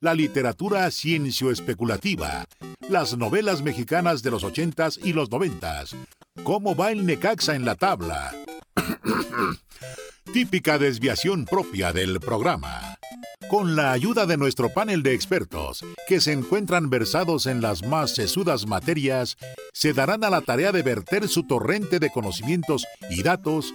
la literatura ciencio-especulativa, las novelas mexicanas de los ochentas y los noventas, cómo va el Necaxa en la tabla. Típica desviación propia del programa. Con la ayuda de nuestro panel de expertos, que se encuentran versados en las más sesudas materias, se darán a la tarea de verter su torrente de conocimientos y datos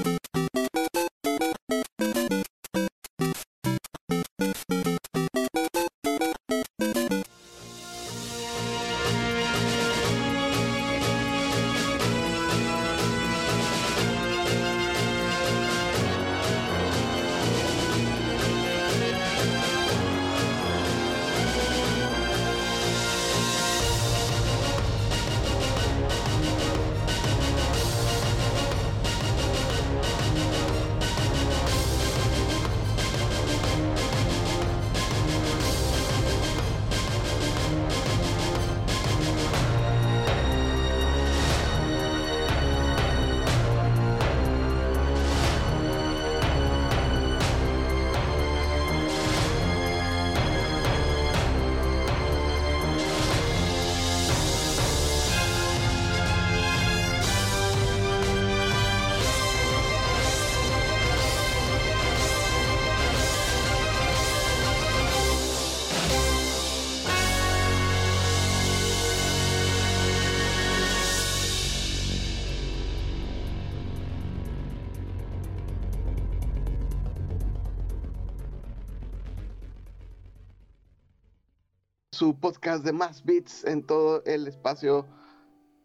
Podcast de más bits en todo el espacio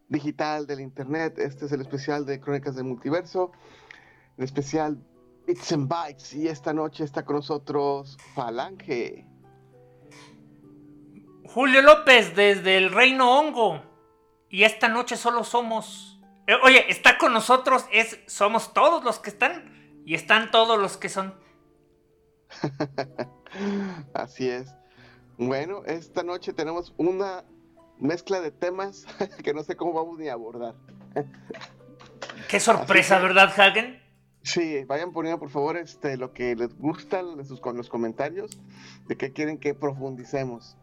digital del internet. Este es el especial de Crónicas del Multiverso, el especial Bits and Bytes. Y esta noche está con nosotros Falange. Julio López desde el Reino Hongo. Y esta noche solo somos. Eh, oye, está con nosotros, es, somos todos los que están. Y están todos los que son. Así es. Bueno, esta noche tenemos una mezcla de temas que no sé cómo vamos ni a abordar. Qué sorpresa, ¿verdad, Hagen? Sí, vayan poniendo por favor este, lo que les gusta con los comentarios de qué quieren que profundicemos.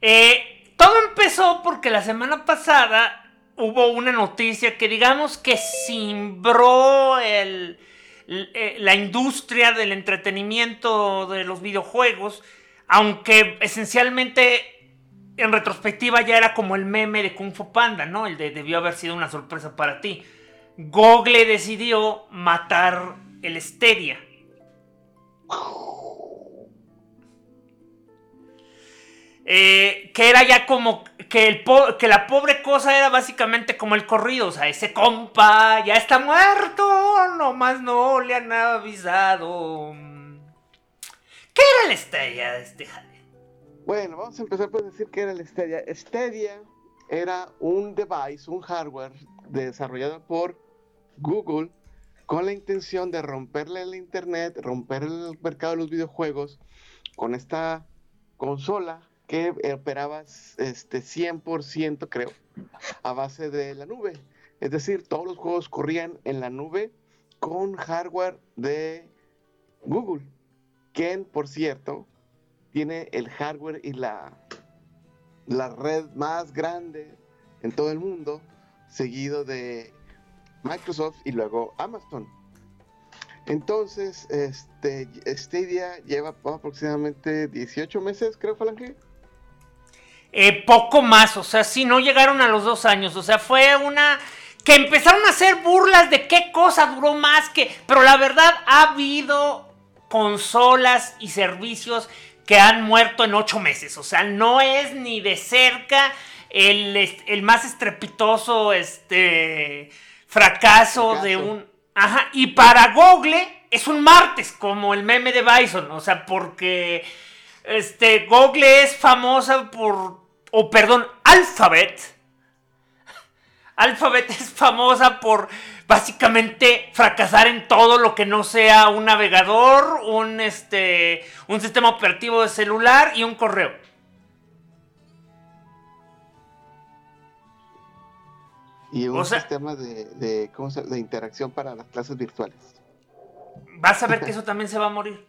Eh, todo empezó porque la semana pasada hubo una noticia que digamos que simbró el, eh, la industria del entretenimiento de los videojuegos aunque esencialmente en retrospectiva ya era como el meme de Kung Fu Panda, ¿no? El de debió haber sido una sorpresa para ti. Google decidió matar el Stadia. Eh, que era ya como que, el que la pobre cosa era básicamente como el corrido, o sea, ese compa ya está muerto, nomás no le han avisado. ¿Qué era el Stadia de este Bueno, vamos a empezar por decir qué era el Stadia. Stadia era un device, un hardware desarrollado por Google con la intención de romperle el internet, romper el mercado de los videojuegos con esta consola que operaba este 100% creo a base de la nube. Es decir, todos los juegos corrían en la nube con hardware de Google quien, por cierto, tiene el hardware y la, la red más grande en todo el mundo, seguido de Microsoft y luego Amazon. Entonces, este Stadia lleva aproximadamente 18 meses, creo, Falange. Eh, poco más, o sea, sí, no llegaron a los dos años, o sea, fue una que empezaron a hacer burlas de qué cosa duró más que, pero la verdad ha habido consolas y servicios que han muerto en ocho meses, o sea, no es ni de cerca el, el más estrepitoso este fracaso, fracaso. de un, ajá, y para Google es un martes, como el meme de Bison, o sea, porque este, Google es famosa por, o perdón, Alphabet. Alphabet es famosa por básicamente fracasar en todo lo que no sea un navegador, un, este, un sistema operativo de celular y un correo. Y un sistema de, de, ¿cómo se, de interacción para las clases virtuales. Vas a ver que eso también se va a morir.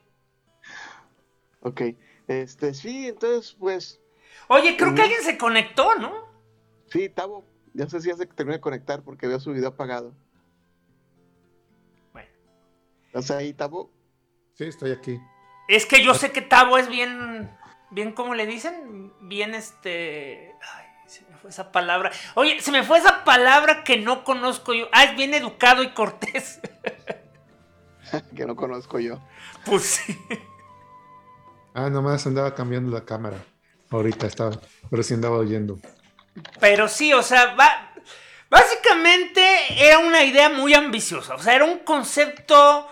Ok. Este, sí, entonces, pues. Oye, creo que alguien se conectó, ¿no? Sí, Tavo. Ya sé si ya se terminó de conectar porque veo su video apagado. Bueno. ¿Estás ahí, Tavo? Sí, estoy aquí. Es que yo sé que Tavo es bien. Bien, ¿cómo le dicen? Bien, este. Ay, se me fue esa palabra. Oye, se me fue esa palabra que no conozco yo. Ah, es bien educado y cortés. que no conozco yo. Pues sí. Ah, nomás andaba cambiando la cámara. Ahorita estaba, pero sí andaba oyendo. Pero sí, o sea, va, básicamente era una idea muy ambiciosa. O sea, era un concepto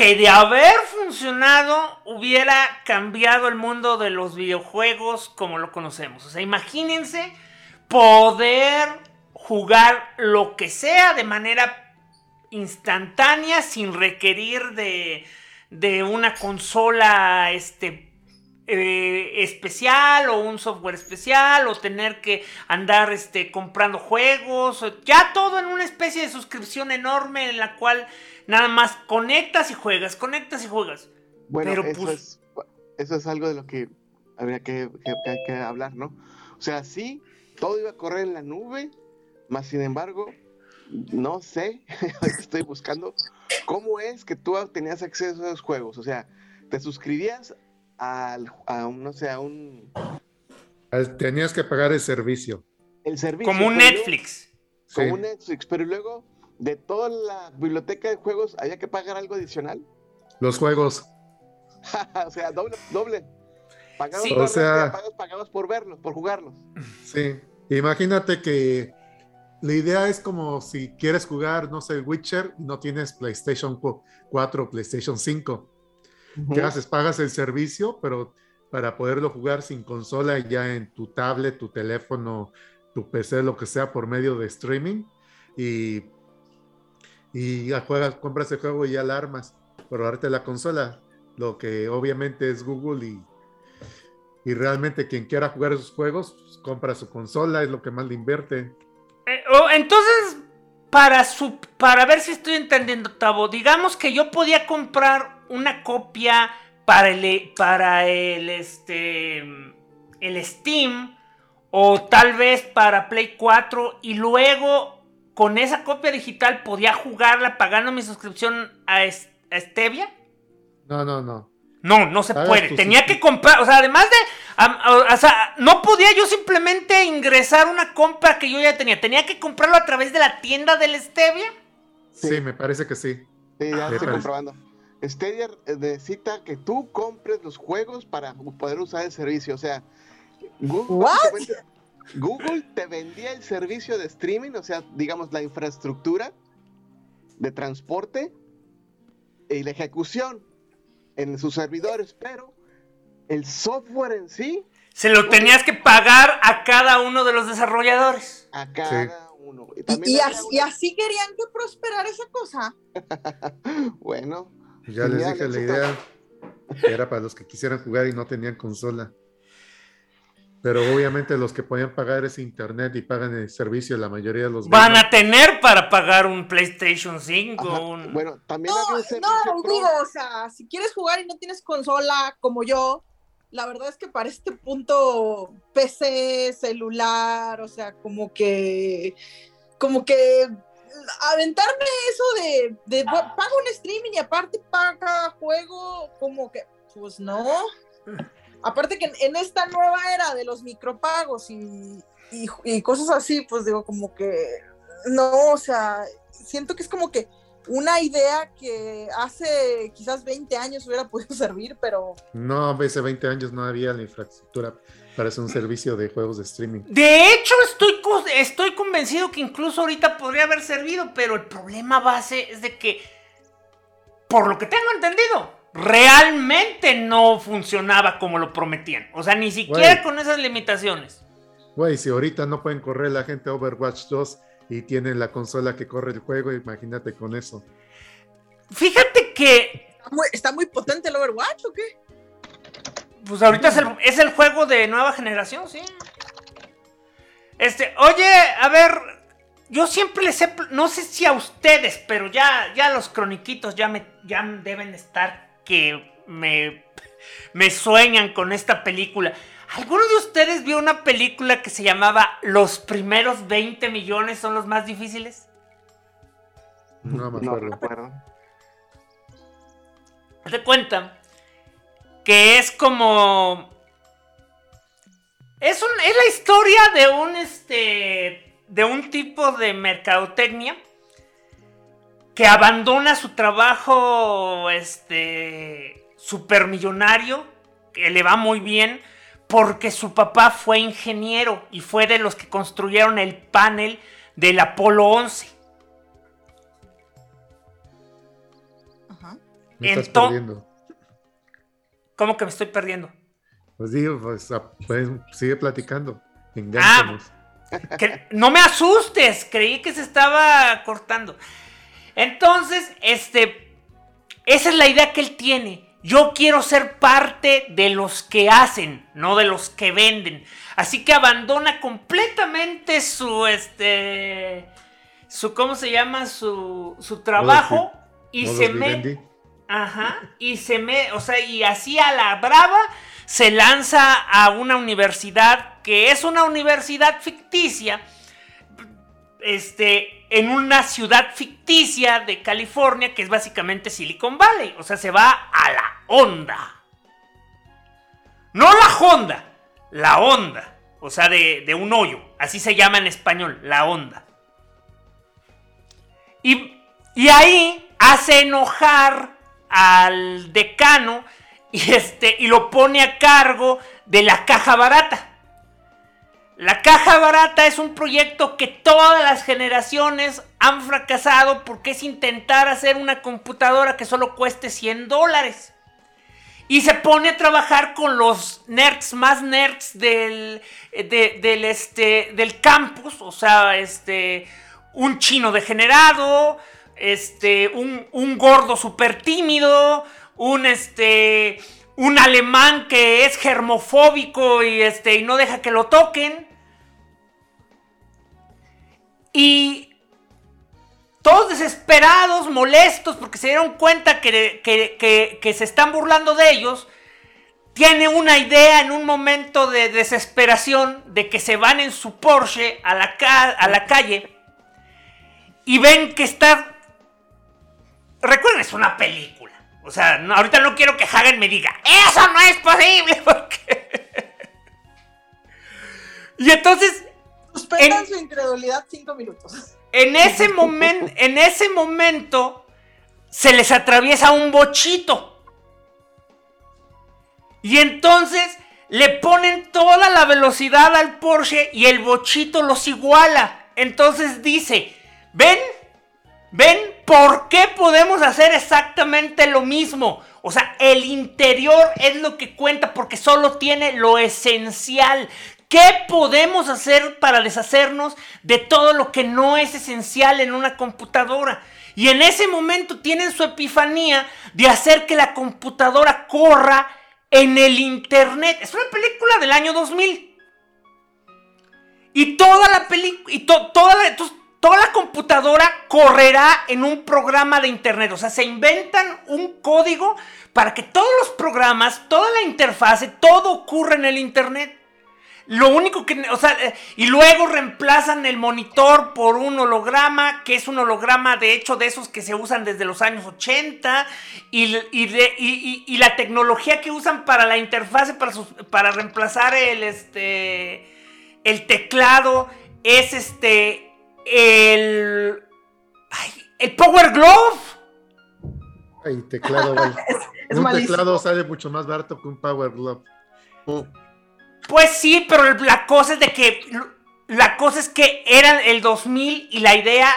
que de haber funcionado hubiera cambiado el mundo de los videojuegos como lo conocemos. O sea, imagínense poder jugar lo que sea de manera instantánea sin requerir de, de una consola este, eh, especial o un software especial o tener que andar este, comprando juegos, ya todo en una especie de suscripción enorme en la cual nada más conectas y juegas, conectas y juegas. Bueno, Pero, eso, pues, es, eso es algo de lo que habría que, que, hablar, ¿no? O sea, sí, todo iba a correr en la nube, más sin embargo, no sé, estoy buscando cómo es que tú tenías acceso a esos juegos. O sea, te suscribías al, a un, no sé, a un... Tenías que pagar el servicio. El servicio. Como un Netflix. como un Netflix, pero luego de toda la biblioteca de juegos había que pagar algo adicional. Los juegos. o sea, doble, doble. Pagabas, o sea, pagabas por verlos, por jugarlos. Sí, imagínate que la idea es como si quieres jugar, no sé, Witcher y no tienes PlayStation 4 o PlayStation 5. ¿Qué haces? Pagas el servicio, pero para poderlo jugar sin consola ya en tu tablet, tu teléfono, tu PC, lo que sea, por medio de streaming. Y, y ya juegas, compras el juego y ya la armas. Pero darte la consola, lo que obviamente es Google y, y realmente quien quiera jugar esos juegos, pues, compra su consola, es lo que más le invierte. Eh, oh, entonces, para, su, para ver si estoy entendiendo, Tavo, digamos que yo podía comprar una copia para el, para el, este, el Steam o tal vez para Play 4 y luego con esa copia digital podía jugarla pagando mi suscripción a, Stevia? No, no, no. No, no se puede. Tenía que comprar, o sea, además de, o sea, no podía yo simplemente ingresar una compra que yo ya tenía. Tenía que comprarlo a través de la tienda del Stevia. Sí, me parece que sí. Sí, ya estoy comprobando. Stadia necesita que tú compres los juegos para poder usar el servicio. O sea, Google, Google te vendía el servicio de streaming, o sea, digamos la infraestructura de transporte y la ejecución en sus servidores, pero el software en sí. Se lo tenías que pagar a cada uno de los desarrolladores. A cada uno. Y, y, así, querían que prosperara esa cosa. bueno, ya les dije la idea era para los que quisieran jugar y no tenían consola. Pero obviamente los que podían pagar ese internet y pagan el servicio, la mayoría de los van a tener para pagar un PlayStation 5. Bueno, también no, no, digo, o sea, si quieres jugar y no tienes consola como yo, la verdad es que para este punto PC, celular, o sea, como que como que aventarme eso de, de paga un streaming y aparte paga juego, como que, pues no. aparte que en, esta nueva era de los micropagos y, y, cosas así, pues digo, como que no, o sea, siento que es como que una idea que hace quizás 20 años hubiera podido servir, pero... No, hace 20 años no había la infraestructura para hacer un servicio de juegos de streaming. De hecho, estoy, estoy convencido que incluso ahorita podría haber servido, pero el problema base es de que, por lo que tengo entendido, realmente no funcionaba como lo prometían. O sea, ni siquiera con esas limitaciones. Güey, si ahorita no pueden correr la gente Overwatch 2 y tienen la consola que corre el juego, imagínate con eso. Fíjate que... ¿Está muy, potente el Overwatch o qué? Pues ahorita es el, juego de nueva generación, sí. Este, oye, a ver, yo siempre les he, no sé si a ustedes, pero ya, ya los croniquitos ya me, ya deben estar que me, me sueñan con esta película. ¿Alguno de ustedes vio una película que se llamaba Los primeros 20 millones son los más difíciles? No me acuerdo. Te cuenta que es como. Es, un, es la historia de un este. de un tipo de mercadotecnia que abandona su trabajo este supermillonario, que le va muy bien porque su papá fue ingeniero y fue de los que construyeron el panel del Apolo 11. Ajá. Me estás perdiendo. ¿Cómo que me estoy perdiendo? Pues digo, pues, ah, pues sigue platicando. Engánchanos. Ah, no me asustes, creí que se estaba cortando. Entonces, este, esa es la idea que él tiene. Yo quiero ser parte de los que hacen, no de los que venden. Así que abandona completamente su, este, su, ¿cómo se llama? Su, su trabajo y se me, ajá, y se me, o sea, y así a la brava se lanza a una universidad que es una universidad ficticia, este, en una ciudad ficticia de California que es básicamente Silicon Valley. O sea, se va a la onda. No la Honda, la onda. O sea, de, un hoyo. Así se llama en español, la onda. Y, y ahí hace enojar al decano y, este, y lo pone a cargo de la caja barata. La caja barata es un proyecto que todas las generaciones han fracasado porque es intentar hacer una computadora que solo cueste 100 dólares. Y se pone a trabajar con los nerds más nerds del, del, este, del campus. O sea, este, un chino degenerado, este, un, un gordo súper tímido, un, este, un alemán que es germofóbico y, este, y no deja que lo toquen. Y todos desesperados, molestos, porque se dieron cuenta que, se están burlando de ellos, tiene una idea en un momento de desesperación de que se van en su Porsche a la, a la calle y ven que está... Recuerden, es una película. O sea, ahorita no quiero que Hagen me diga, eso no es posible, porque... y entonces Suspendan su incredulidad cinco minutos. En ese, momento, en ese momento se les atraviesa un bochito. Y entonces le ponen toda la velocidad al Porsche y el bochito los iguala. Entonces dice, ven, ven, ¿por qué podemos hacer exactamente lo mismo? O sea, el interior es lo que cuenta porque solo tiene lo esencial. ¿Qué podemos hacer para deshacernos de todo lo que no es esencial en una computadora? Y en ese momento tienen su epifanía de hacer que la computadora corra en el Internet. Es una película del año 2000. Y toda la película, y toda, la, toda la computadora correrá en un programa de Internet. O sea, se inventan un código para que todos los programas, toda la interfase, todo ocurra en el Internet. Lo único que, o sea, y luego reemplazan el monitor por un holograma, que es un holograma de hecho de esos que se usan desde los años 80, y, y, la tecnología que usan para la interfase, para, para reemplazar el, este, el teclado, es este, el, el Power Glove. Ay, teclado, un teclado sale mucho más barato que un Power Glove. Mm. Pues sí, pero la cosa es de que. La cosa es que era el 2000 y la idea.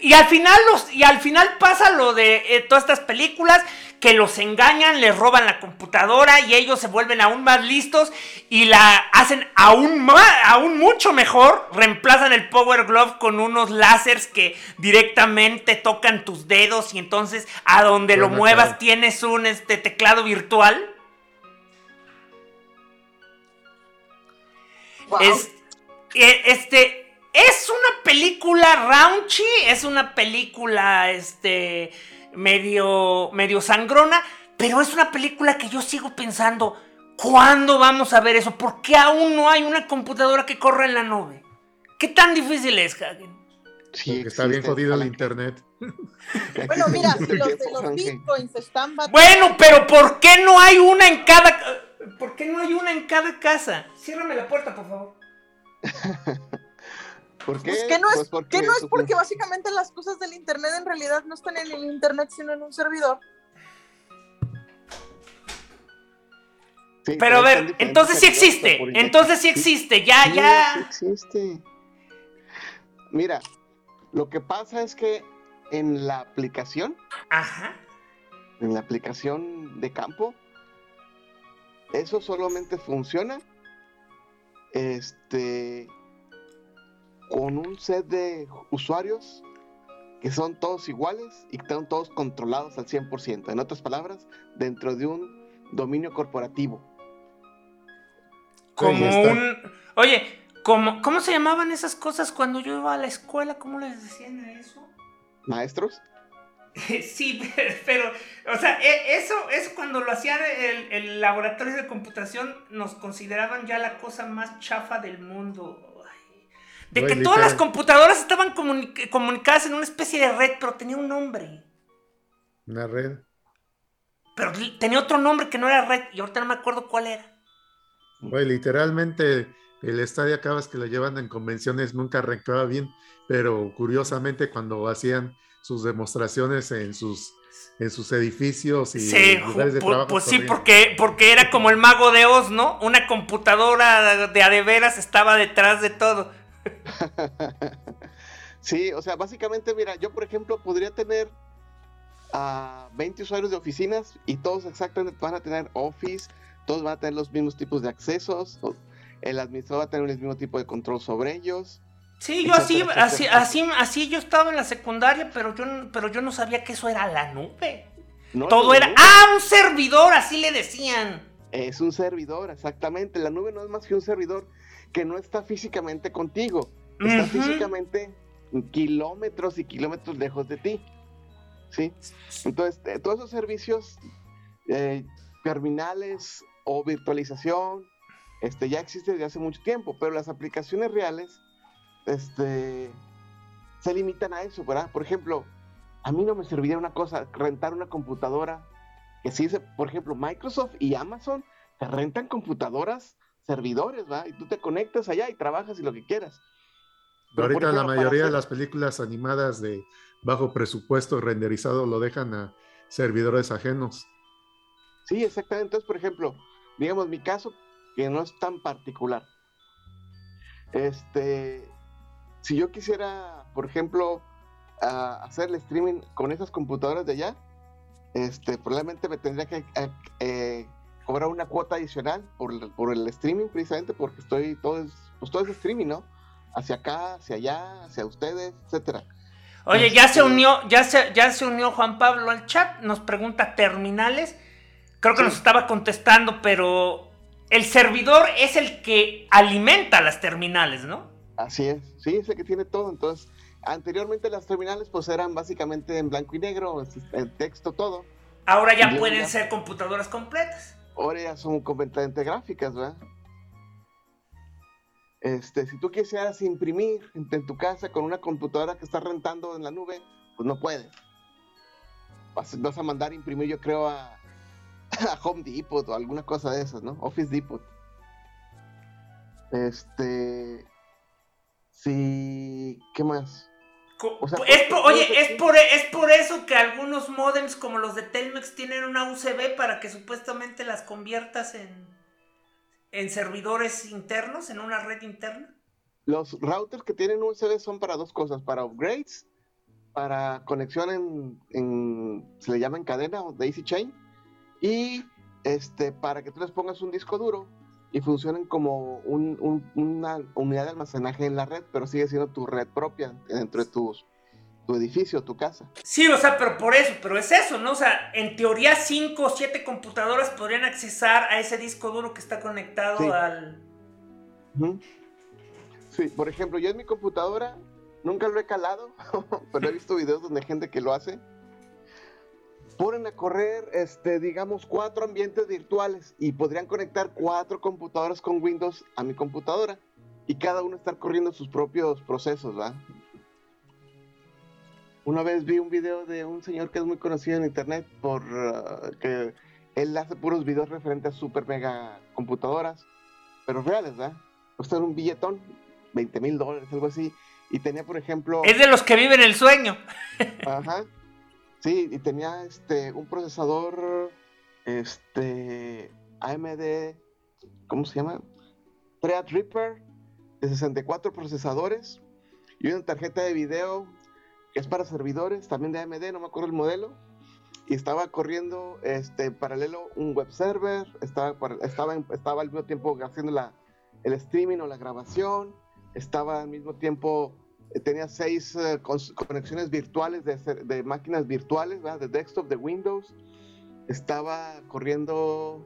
Y al final los, y al final pasa lo de eh, todas estas películas que los engañan, les roban la computadora y ellos se vuelven aún más listos y la hacen aún más, aún mucho mejor. Reemplazan el Power Glove con unos láseres que directamente tocan tus dedos y entonces a donde lo muevas tienes un este, teclado virtual. Es, eh, este, es una película raunchy, es una película, este, medio, medio sangrona, pero es una película que yo sigo pensando, ¿cuándo vamos a ver eso? ¿Por qué aún no hay una computadora que corra en la nube? ¿Qué tan difícil es, Hagen? Sí, está bien jodido el internet. bueno, mira, si los de los bitcoins están Bueno, pero ¿por qué no hay una en cada ¿Por qué no hay una en cada casa? Ciérrame la puerta, por favor. ¿Por qué? Pues que no es, pues no es porque básicamente las cosas del internet en realidad no están en el internet, sino en un servidor. pero a ver, entonces sí existe, entonces sí existe, ya, ya. Sí existe. Mira, lo que pasa es que en la aplicación, Ajá. en la aplicación de campo, eso solamente funciona este con un set de usuarios que son todos iguales y que están todos controlados al 100%. En otras palabras, dentro de un dominio corporativo. Como un... Oye, ¿cómo, ¿cómo se llamaban esas cosas cuando yo iba a la escuela? ¿Cómo les decían a eso? ¿Maestros? Sí, pero, o sea, e, eso, es cuando lo hacían el, el, laboratorio de computación, nos consideraban ya la cosa más chafa del mundo. De que todas las computadoras estaban comunicadas en una especie de red, pero tenía un nombre. Una red. Pero tenía otro nombre que no era red, y ahorita no me acuerdo cuál era. Güey, literalmente el estadio acabas que lo llevan en convenciones nunca arrancaba bien, pero curiosamente cuando hacían sus demostraciones en sus en sus edificios y lugares de trabajo. Pues sí, porque, porque era como el mago de Oz, ¿no? Una computadora de adeveras estaba detrás de todo. sí, o sea, básicamente, mira, yo por ejemplo podría tener a 20 usuarios de oficinas y todos exactamente van a tener Office, todos van a tener los mismos tipos de accesos, el administrador va a tener el mismo tipo de control sobre ellos. Sí, yo así, así, así, así yo estaba en la secundaria, pero yo, pero yo no sabía que eso era la nube. Todo era, ah, un servidor, así le decían. Es un servidor, exactamente. La nube no es más que un servidor que no está físicamente contigo. Está físicamente kilómetros y kilómetros lejos de ti. ¿Sí? Entonces, eh, todos esos servicios, eh, terminales o virtualización, este, ya existen desde hace mucho tiempo, pero las aplicaciones reales este, se limitan a eso, ¿verdad? Por ejemplo, a mí no me serviría una cosa, rentar una computadora, que si dice, por ejemplo, Microsoft y Amazon te rentan computadoras, servidores, ¿verdad? Y tú te conectas allá y trabajas y lo que quieras. Pero ahorita la mayoría de las películas animadas de bajo presupuesto renderizado lo dejan a servidores ajenos. Sí, exactamente. Entonces, por ejemplo, digamos mi caso, que no es tan particular. Este, si yo quisiera, por ejemplo, hacer el streaming con esas computadoras de allá, este, probablemente me tendría que eh, cobrar una cuota adicional por, el streaming, precisamente porque estoy todo es, pues todo es streaming, ¿no? Hacia acá, hacia allá, hacia ustedes, etcétera. Oye, ya se este, unió, ya se, ya se unió Juan Pablo al chat, nos pregunta terminales. Creo que nos estaba contestando, pero el servidor es el que alimenta las terminales, ¿no? Así es, sí, es el que tiene todo. Entonces, anteriormente las terminales pues eran básicamente en blanco y negro, en texto, todo. Ahora ya pueden ser computadoras completas. Ahora ya son completamente gráficas, ¿verdad? Este, si tú quisieras imprimir en, tu casa con una computadora que estás rentando en la nube, pues no puedes. Vas, vas a mandar imprimir, yo creo, a, a Home Depot o alguna cosa de esas, ¿no? Office Depot. Este. Sí. ¿Qué más? oye, es por, es por eso que algunos modems como los de Telmex tienen una USB para que supuestamente las conviertas en, en servidores internos, en una red interna. Los routers que tienen USB son para dos cosas, para upgrades, para conexión en, en se le llama en cadena o daisy chain, y este, para que tú les pongas un disco duro y funcionen como una unidad de almacenaje en la red, pero sigue siendo tu red propia dentro de tu, tu edificio, tu casa. Sí, o sea, pero por eso, pero es eso, ¿no? O sea, en teoría cinco o siete computadoras podrían accesar a ese disco duro que está conectado al... Sí, por ejemplo, yo en mi computadora nunca lo he calado, pero he visto videos donde hay gente que lo hace ponen a correr, este, digamos, cuatro ambientes virtuales y podrían conectar cuatro computadoras con Windows a mi computadora y cada uno estar corriendo sus propios procesos, ¿va? Una vez vi un video de un señor que es muy conocido en internet por uh, que él hace puros videos referentes a super mega computadoras, pero reales, ¿verdad? Costan un billetón, 20 mil dólares, algo así. Y tenía, por ejemplo. Es de los que viven el sueño. Ajá. Sí, y tenía este un procesador este AMD, ¿cómo se llama? Threadripper de 64 procesadores y una tarjeta de video que es para servidores, también de AMD, no me acuerdo el modelo. Y estaba corriendo este, paralelo un web server, estaba, estaba, estaba al mismo tiempo haciendo la, el streaming o la grabación, estaba al mismo tiempo tenía seis eh, conexiones virtuales de, máquinas virtuales, de desktop, de Windows. Estaba corriendo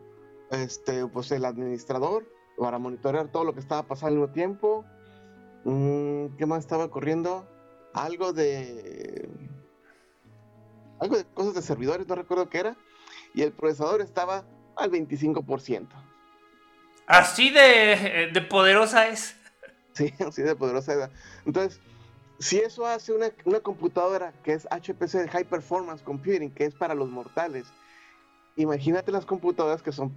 este, pues el administrador para monitorear todo lo que estaba pasando al mismo tiempo. Mm, ¿Qué más estaba corriendo? Algo de. Algo de cosas de servidores, no recuerdo qué era. Y el procesador estaba al 25%. Así de, de poderosa es. Sí, así de poderosa es. Entonces, si eso hace una, computadora que es HPC High Performance Computing, que es para los mortales, imagínate las computadoras que son,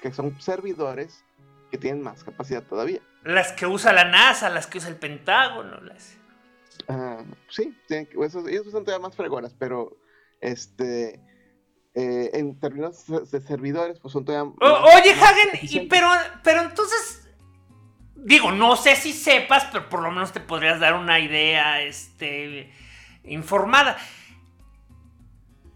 que son servidores que tienen más capacidad todavía. Las que usa la NASA, las que usa el Pentágono. Las... Ah, sí, ellos son todavía más fregonas, pero este eh, en términos de servidores, pues son todavía. oye, Hagen, pero, pero entonces digo, no sé si sepas, pero por lo menos te podrías dar una idea este, informada.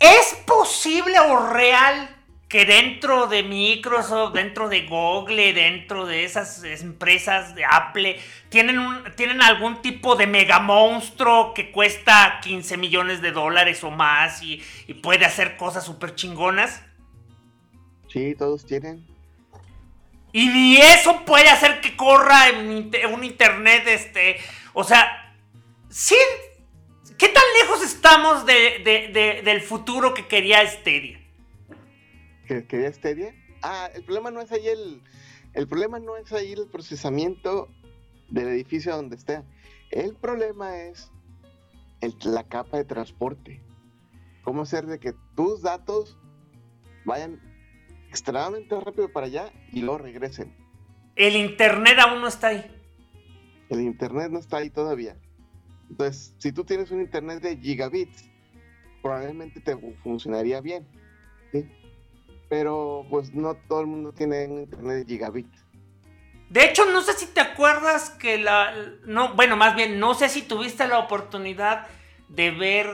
¿Es posible o real que dentro de Microsoft, dentro de Google, dentro de esas empresas de Apple, tienen, tienen algún tipo de mega monstruo que cuesta 15 millones de dólares o más y, y puede hacer cosas súper chingonas? Sí, todos tienen. Y ni eso puede hacer que corra un internet, este. O sea. ¿Qué tan lejos estamos del futuro que quería Stadia? ¿Que quería Stadia? Ah, el problema no es ahí el. El problema no es ahí el procesamiento del edificio donde esté. El problema es la capa de transporte. ¿Cómo hacer de que tus datos vayan extremadamente rápido para allá y luego regresen. El internet aún no está ahí. El internet no está ahí todavía. Entonces, si tú tienes un internet de gigabits, probablemente te funcionaría bien. Pero pues no todo el mundo tiene un internet de gigabit. De hecho, no sé si te acuerdas que la... No, bueno, más bien, no sé si tuviste la oportunidad de ver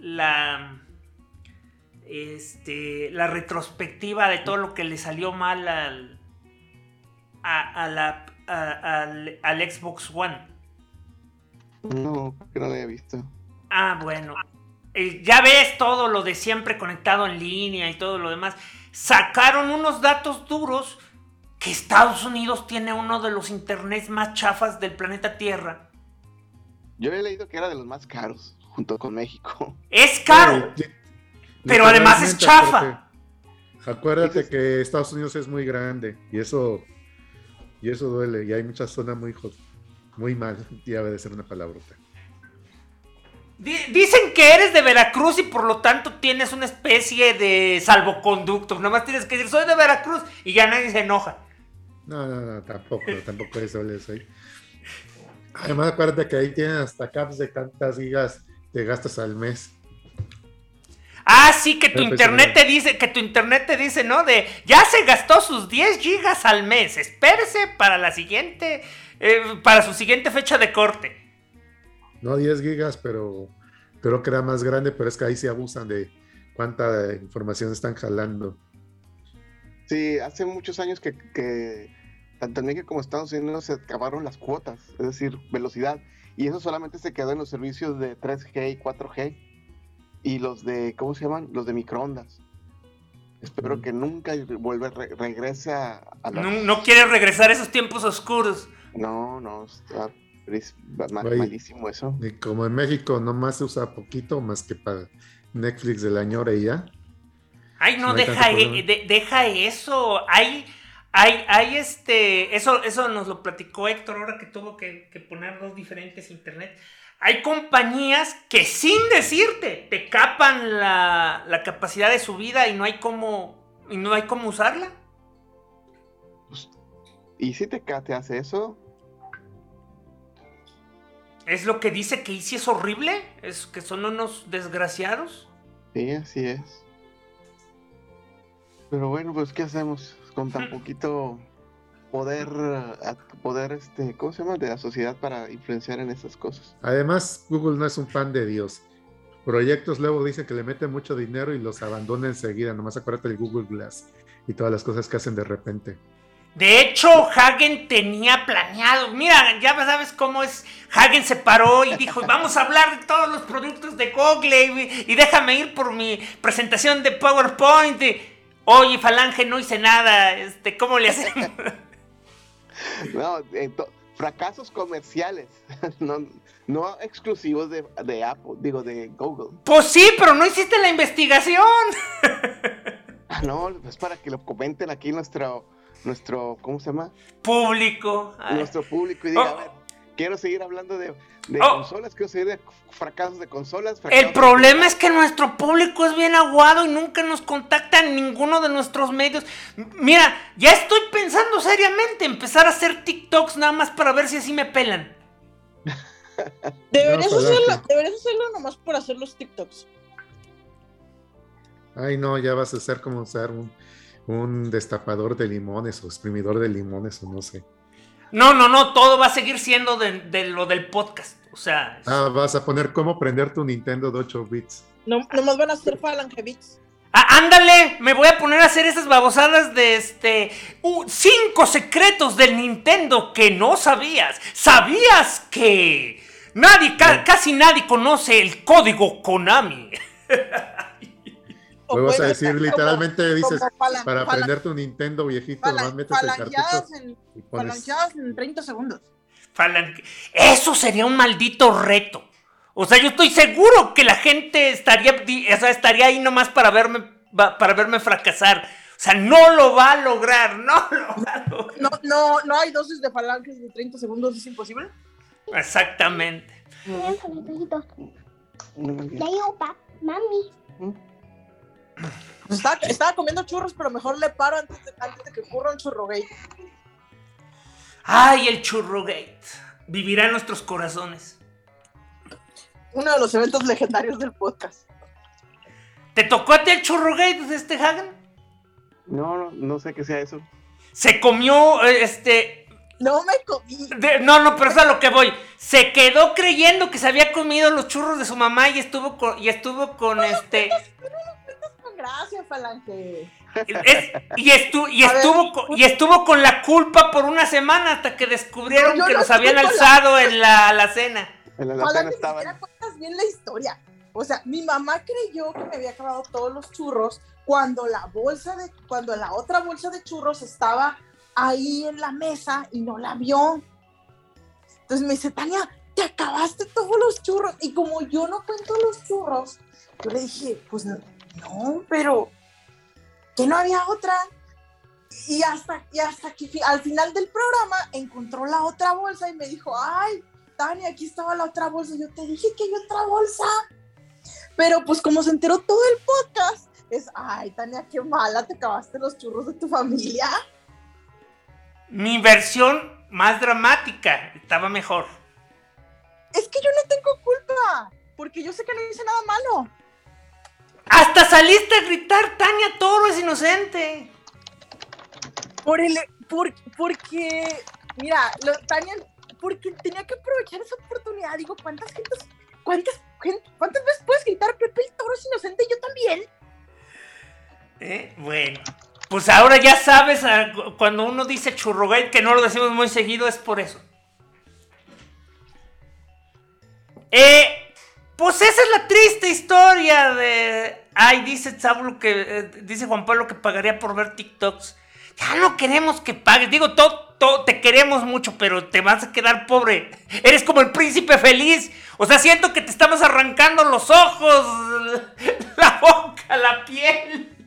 la este, la retrospectiva de todo lo que le salió mal al, a, la, al, Xbox One. No, que no lo había visto. Ah, bueno. Eh, ya ves todo lo de siempre conectado en línea y todo lo demás. Sacaron unos datos duros que Estados Unidos tiene uno de los internets más chafas del planeta Tierra. Yo he leído que era de los más caros, junto con México. Es caro. Pero además es chafa. Acuérdate que Estados Unidos es muy grande y eso Y eso duele, y hay muchas zonas muy, muy mal, y debe de ser una palabrota. Dicen que eres de Veracruz y por lo tanto tienes una especie de salvoconducto. Nomás tienes que decir, soy de Veracruz y ya nadie se enoja. No, no, no, tampoco, tampoco eso le soy. Además, acuérdate que ahí tienen hasta caps de tantas gigas te gastas al mes. Ah, sí, que tu internet te dice, que tu internet te dice, ¿no? De ya se gastó sus 10 gigas al mes. Espérese para la siguiente, eh, para su siguiente fecha de corte. No 10 gigas, pero creo que era más grande, pero es que ahí se abusan de cuánta información están jalando. Sí, hace muchos años que, que tanto en México como Estados Unidos se acabaron las cuotas, es decir, velocidad. Y eso solamente se quedó en los servicios de 3G y 4G y los de, ¿cómo se llaman? Los de microondas. Espero que nunca vuelva, regrese a, no, no quieres regresar a esos tiempos oscuros. No, no, está malísimo eso. Y como en México nomás se usa poquito, más que para Netflix del año y ya. Ay, no, deja, e, deja eso. Hay hay, hay este, eso, eso nos lo platicó Héctor ahora que tuvo que, poner dos diferentes internet. Hay compañías que sin decirte te capan la, capacidad de su vida y no hay cómo, y no hay cómo usarla. Pues, ¿Y si te, te hace eso? ¿Es lo que dice que Easy es horrible? ¿Es que son unos desgraciados? Sí, así es. Pero bueno, pues ¿qué hacemos? con tan poquito poder, poder este, ¿cómo se llama? De la sociedad para influenciar en esas cosas. Además, Google no es un fan de Dios. Proyectos luego dicen que le meten mucho dinero y los abandona enseguida. Nomás acuérdate del Google Glass y todas las cosas que hacen de repente. De hecho, Hagen tenía planeado. Mira, ya sabes cómo es. Hagen se paró y dijo: Vamos a hablar de todos los productos de Google y, y déjame ir por mi presentación de PowerPoint. Oye, Falange, no hice nada, este, ¿cómo le hacemos? No, fracasos comerciales, no, exclusivos de, Apple, digo, de Google. Pues sí, pero no hiciste la investigación. Ah, no, es para que lo comenten aquí nuestro, nuestro, ¿cómo se llama? Público. Nuestro público y diga, oh. a ver, quiero seguir hablando de, oh. consolas, quiero seguir de fracasos de consolas. el problema es que nuestro público es bien aguado y nunca nos contacta en ninguno de nuestros medios. Mira, ya estoy pensando seriamente empezar a hacer TikToks nada más para ver si así me pelan. deberías, hacerlo, deberías hacerlo nomás por hacer los TikToks. Ay, no, ya vas a ser como usar un, un destapador de limones o exprimidor de limones o no sé. No, no, no, todo va a seguir siendo de, lo del podcast. O sea. Ah, vas a poner cómo prender tu Nintendo de 8 bits. No, nomás van a hacer Falange bits. Ah, ándale, me voy a poner a hacer esas babosadas de este. Uh, cinco secretos del Nintendo que no sabías. ¿Sabías que nadie, casi nadie conoce el código Konami? Vamos a decir, literalmente dices, para aprender tu Nintendo viejito, nomás metes el cartucho en, en 30 segundos. Eso sería un maldito reto. O sea, yo estoy seguro que la gente estaría, o sea, estaría ahí nomás para verme, para verme fracasar. O sea, no lo va a lograr, no lo va a lograr. No, no, no hay dosis de falanges de 30 segundos, es imposible. Exactamente. Mami. Estaba, comiendo churros, pero mejor le paro antes de, que ocurra un churrogate. ¡Ay, el churrogate! Vivirá en nuestros corazones. Uno de los eventos legendarios del podcast. ¿Te tocó a ti el churrogate de este Hagen? No, no, no sé qué sea eso. Se comió, eh, este, no me comí. no, no, pero es a lo que voy. Se quedó creyendo que se había comido los churros de su mamá y estuvo con, y estuvo con este. Gracias, Falange. y, estuvo, y, estuvo, y estuvo con la culpa por una semana hasta que descubrieron que los habían alzado en la, la cena. En la cena estaban. cuentas bien la historia. O sea, mi mamá creyó que me había acabado todos los churros cuando la bolsa de, cuando la otra bolsa de churros estaba ahí en la mesa y no la vio. Entonces me dice, Tania, te acabaste todos los churros. Y como yo no cuento los churros, yo le dije, pues no, pero que no había otra. Y hasta, y hasta que al final del programa encontró la otra bolsa y me dijo, ay, Tania, aquí estaba la otra bolsa. Yo te dije que hay otra bolsa. Pero pues como se enteró todo el podcast, es, ay, Tania, qué mala, te acabaste los churros de tu familia. Mi versión más dramática estaba mejor. Es que yo no tengo culpa, porque yo sé que no hice nada malo. Hasta saliste a gritar, Tania Toro es inocente. Por el, por, porque, mira, Tania, porque tenía que aprovechar esa oportunidad. Digo, ¿cuántas gentes, cuántas, cuántas veces puedes gritar Pepe el Toro es inocente? Yo también. ¿Eh? Bueno, pues ahora ya sabes, ah, cuando uno dice churrogate, que no lo decimos muy seguido, es por eso. Eh, pues esa es la triste historia de. Ay, dice que. Eh, dice Juan Pablo que pagaría por ver TikToks. Ya no queremos que pagues. Digo, todo, te queremos mucho, pero te vas a quedar pobre. Eres como el príncipe feliz. O sea, siento que te estamos arrancando los ojos, la boca, la piel.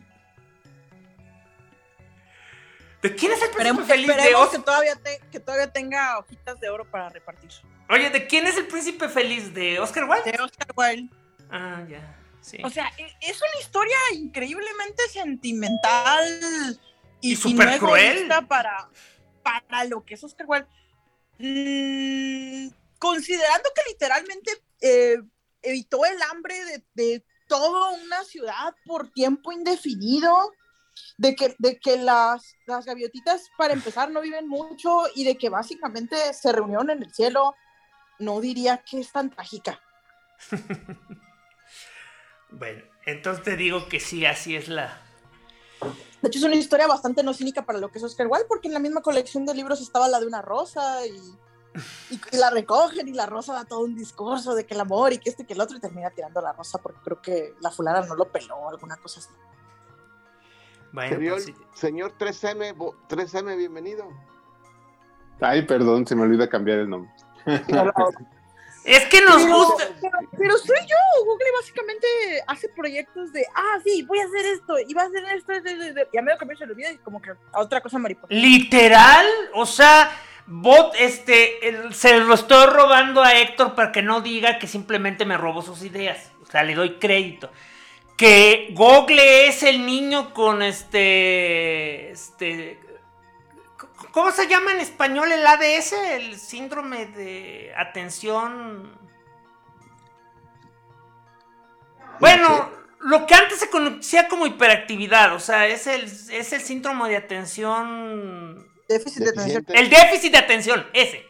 ¿De quién es el príncipe feliz de Oscar? Que todavía, que todavía tenga hojitas de oro para repartir. Oye, ¿de quién es el príncipe feliz? ¿De Oscar Wilde? De Oscar Wilde. Ah, ya. Sí. O sea, e, es una historia increíblemente sentimental y, súper cruel para, para lo que es Oscar Wilde. Mm, considerando que literalmente eh, evitó el hambre de, de toda una ciudad por tiempo indefinido de que, de que las, las gaviotitas, para empezar, no viven mucho y de que básicamente se reunieron en el cielo, no diría que es tan trágica. bueno, entonces te digo que sí, así es la... De hecho, es una historia bastante no cínica para lo que es Oscar Wilde, porque en la misma colección de libros estaba la de una rosa y, y, la recogen y la rosa da todo un discurso de que el amor y que este y que el otro y termina tirando la rosa porque creo que la fulana no lo peló o alguna cosa así. Bueno, pues señor, 3M, 3M, bienvenido. Ay, perdón, se me olvida cambiar el nombre. es que nos gusta. Pero, soy yo. Google básicamente hace proyectos de, ah, sí, voy a hacer esto, y va a hacer esto, y a medio que se lo olvida y como que a otra cosa mariposa. Literal, o sea, bot, este, se lo estoy robando a Héctor para que no diga que simplemente me robó sus ideas. O sea, le doy crédito que Google es el niño con este, este, ¿cómo se llama en español el ADS? El síndrome de atención. Bueno, lo que antes se conocía como hiperactividad, o sea, es el, es el síndrome de atención. Déficit de atención. El déficit de atención, ese.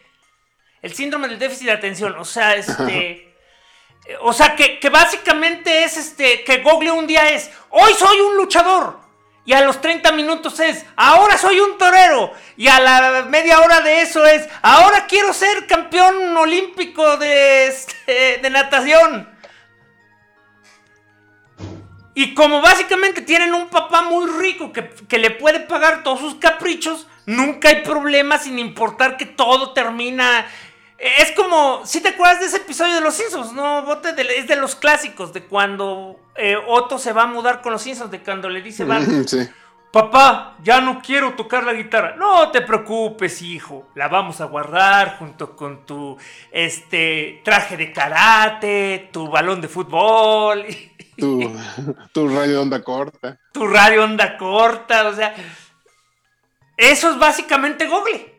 El síndrome del déficit de atención, o sea, este. O sea, que, básicamente es este, que Google un día es, hoy soy un luchador. Y a los 30 minutos es, ahora soy un torero. Y a la media hora de eso es, ahora quiero ser campeón olímpico de, este, de natación. Y como básicamente tienen un papá muy rico que, que, le puede pagar todos sus caprichos, nunca hay problema sin importar que todo termina es como, si te acuerdas de ese episodio de Los Simpsons, ¿no? Bote es de los clásicos, de cuando eh, Otto se va a mudar con los Simpsons, de cuando le dice Van, sí. papá, ya no quiero tocar la guitarra. No te preocupes, hijo, la vamos a guardar junto con tu este, traje de karate, tu balón de fútbol. Tu, tu radio onda corta. Tu radio onda corta, o sea, eso es básicamente Google.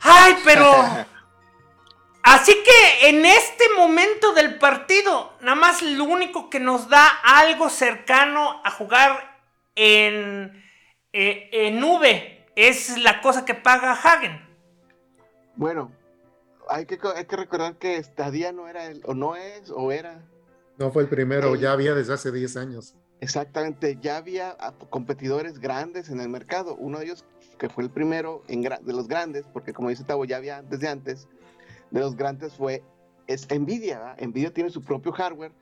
Ay, pero... Así que en este momento del partido, nada más lo único que nos da algo cercano a jugar en, eh, en nube es la cosa que paga Hagen. Bueno, hay que, hay que recordar que Stadia no era el, o no es, o era. No fue el primero, ya había desde hace 10 años. Exactamente, ya había ah, competidores grandes en el mercado. Uno de ellos que fue el primero en de los grandes, porque como dice Tavo, ya había desde antes, de los grandes fue es Nvidia. Nvidia tiene su propio hardware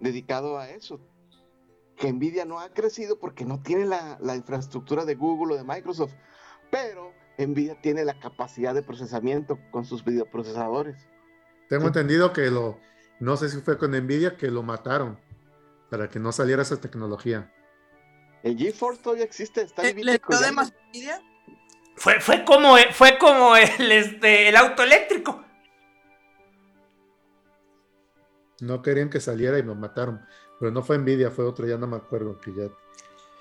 dedicado a eso. Que Nvidia no ha crecido porque no tiene la, la infraestructura de Google o de Microsoft, pero Nvidia tiene la capacidad de procesamiento con sus videoprocesadores. Tengo entendido que lo, no sé si fue con Nvidia que lo mataron para que no saliera esa tecnología. El GeForce todavía existe, está ¿Le, vivito le dio de más envidia? Fue, fue como, fue como el, este, el auto eléctrico. No querían que saliera y lo mataron. Pero no fue Nvidia, fue otro, ya no me acuerdo, que ya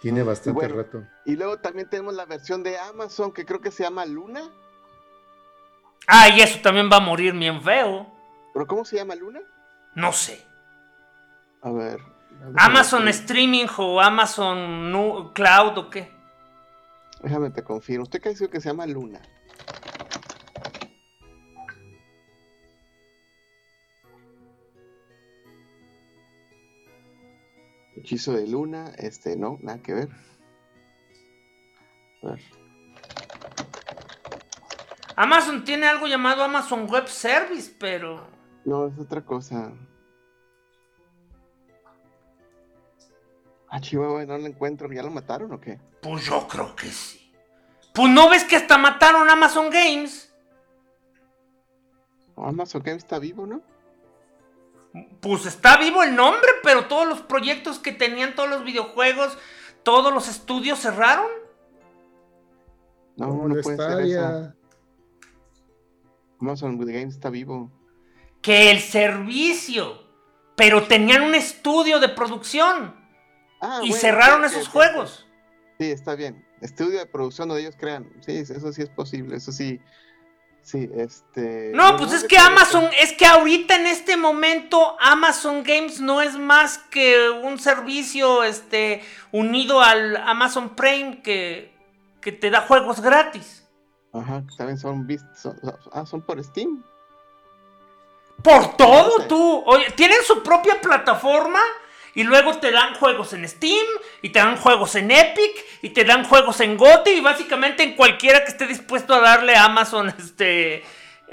tiene bastante Bueno. rato. Y luego también tenemos la versión de Amazon que creo que se llama Luna. Ah, y eso también va a morir bien feo. ¿Pero cómo se llama Luna? No sé. A ver. Amazon déjame, Streaming o Amazon Cloud o qué. Déjame te confirmo. Estoy casi que se llama Luna. Hechizo de Luna, este, no, nada que ver. A ver. Amazon tiene algo llamado Amazon Web Service, pero... No, es otra cosa. Ah, Chihuahua, no lo encuentro. ¿Ya lo mataron o qué? Pues yo creo que sí. Pues no ves que hasta mataron a Amazon Games. Amazon Game está vivo, ¿no? Pues está vivo el nombre, pero todos los proyectos que tenían, todos los videojuegos, todos los estudios cerraron. No, ¿Cómo no puede ser eso. Amazon Game está vivo. Que el servicio. Pero tenían un estudio de producción. Ah, y bueno, cerraron esos juegos. Sí, está bien. Estudio de producción donde ellos crean. Sí, eso sí es posible. Eso sí. Sí, este. No, pues es que Amazon, es que ahorita en este momento Amazon Games no es más que un servicio este, unido al Amazon Prime que, que te da juegos gratis. Ajá, también son vistos. ah, son por Steam. Por todo, sé. tú. Oye, tienen su propia plataforma y luego te dan juegos en Steam y te dan juegos en Epic y te dan juegos en GOTY y básicamente en cualquiera que esté dispuesto a darle a Amazon, este,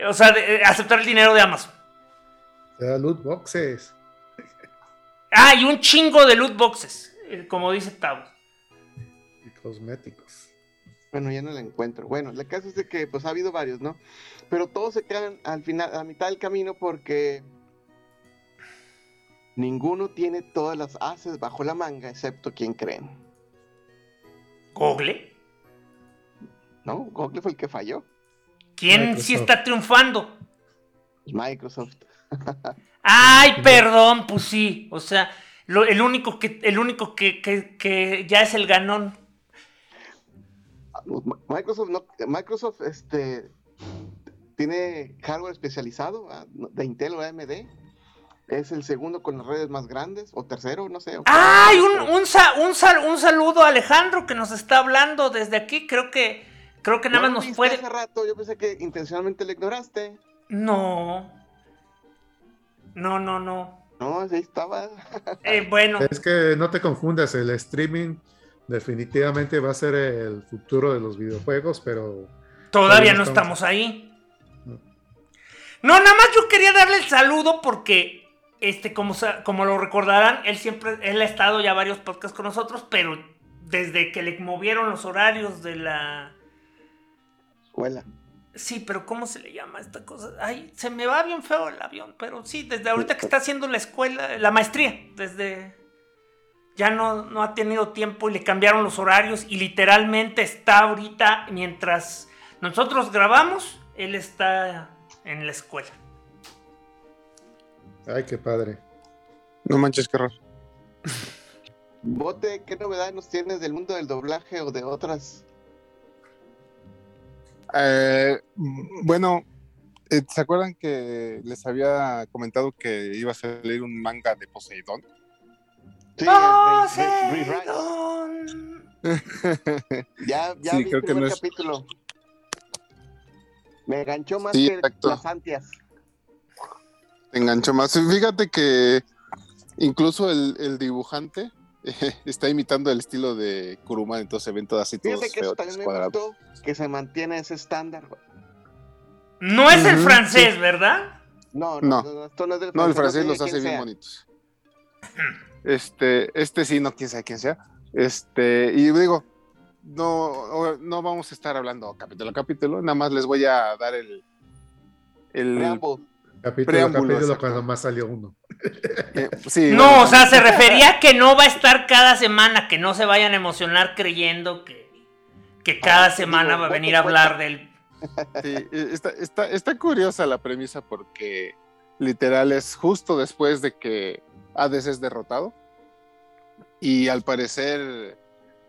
o sea, de- aceptar el dinero de Amazon. Te da loot boxes. Ah, y un chingo de loot boxes, eh, como dice Tavo. y cosméticos. Bueno, ya no la encuentro. Bueno, el caso es de que pues ha habido varios, ¿no? Pero todos se quedan al final, a mitad del camino porque ninguno tiene todas las haces bajo la manga, excepto quien creen. ¿Google? ¿No? Google fue el que falló. ¿Quién sí Microsoft. está triunfando? Microsoft. Ay, perdón, pues sí. O sea, lo- el único que, el único que, que- que ya es el ganón. Microsoft no, Microsoft este tiene hardware especializado ah, de Intel o AMD. Es el segundo con las redes más grandes, o tercero, no sé. ¡Ay! Un, un, sa- un, sal- un saludo a Alejandro que nos está hablando desde aquí. Creo que, creo que nada ¿No más nos puede. Hace rato yo pensé que intencionalmente lo ignoraste. No. No, no, no. No, ahí estaba. Eh, bueno, Es que no te confundas, el streaming definitivamente va a ser el futuro de los videojuegos, pero todavía no estamos- estamos ahí. No, nada más yo quería darle el saludo porque, este, como, como lo recordarán, él siempre, él ha estado ya varios podcasts con nosotros, pero desde que le movieron los horarios de la... Escuela. Sí, pero ¿cómo se le llama esta cosa? Ay, se me va bien feo el avión, pero sí, desde ahorita que está haciendo la escuela, la maestría, desde... Ya no, no ha tenido tiempo y le cambiaron los horarios y literalmente está ahorita, mientras nosotros grabamos, él está en la escuela. Ay, qué padre. No manches, qué raro. Bote, ¿qué novedad nos tienes del mundo del doblaje o de otras? Eh, bueno, eh, ¿se acuerdan que les había comentado que iba a salir un manga de Poseidón? Sí, ¡Oh, el de- de- Re-Rise. Poseidón! Ya, ya Sí, vi creo el que no primer es- capítulo. Me enganchó más Sí, que exacto. las antias. Enganchó más. Fíjate que incluso el, el dibujante está imitando el estilo de Kuruman, entonces se ven todas así todos Fíjate que eso feos, también me cuadrados. gustó, que se mantiene ese estándar. güey. No es el francés, ¿verdad? No, no, No. no, no, esto no es del No, el francés, francés los hace bien sea. bonitos. Este, este sí, no quién sabe quién sea. Este, y digo, no, no vamos a estar hablando capítulo a capítulo, nada más les voy a dar el, el. Capítulo, Preámbulo, capítulo exacto. cuando más salió uno. Eh, sí, No, bueno, o sea, se refería a que no va a estar cada semana, que no se vayan a emocionar creyendo que, que cada Ah, semana digo, va a venir a hablar del... Sí, está, está, está curiosa la premisa porque literal es justo después de que Hades es derrotado. Y al parecer,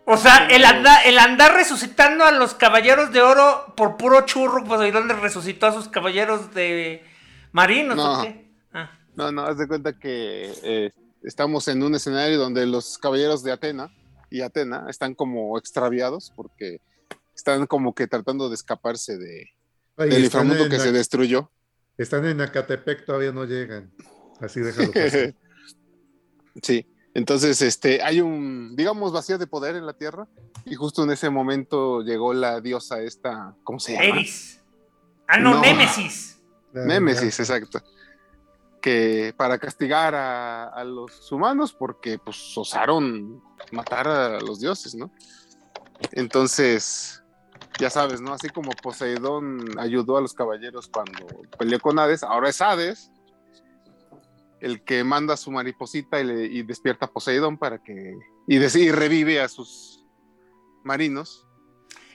O sea, el, anda- el andar resucitando a los caballeros de oro por puro churro, pues ahí donde resucitó a sus caballeros de marinos No. qué? Ah. no, no, haz de cuenta que eh, estamos en un escenario donde los caballeros de Atena y Atena están como extraviados porque están como que tratando de escaparse de, Ay, del inframundo que se destruyó. están en Acatepec, todavía no llegan. Así déjalo pasar. Sí, entonces este, hay un, digamos, vacío de poder en la Tierra y justo en ese momento llegó la diosa esta, ¿cómo se llama? Eris. Ah, no, No. Némesis. Némesis, exacto. Que para castigar a, a los humanos porque pues osaron matar a los dioses, ¿no? Entonces, ya sabes, ¿no? Así como Poseidón ayudó a los caballeros cuando peleó con Hades, ahora es Hades el que manda a su mariposita y, le- y despierta a Poseidón para que... Y, y revive a sus marinos.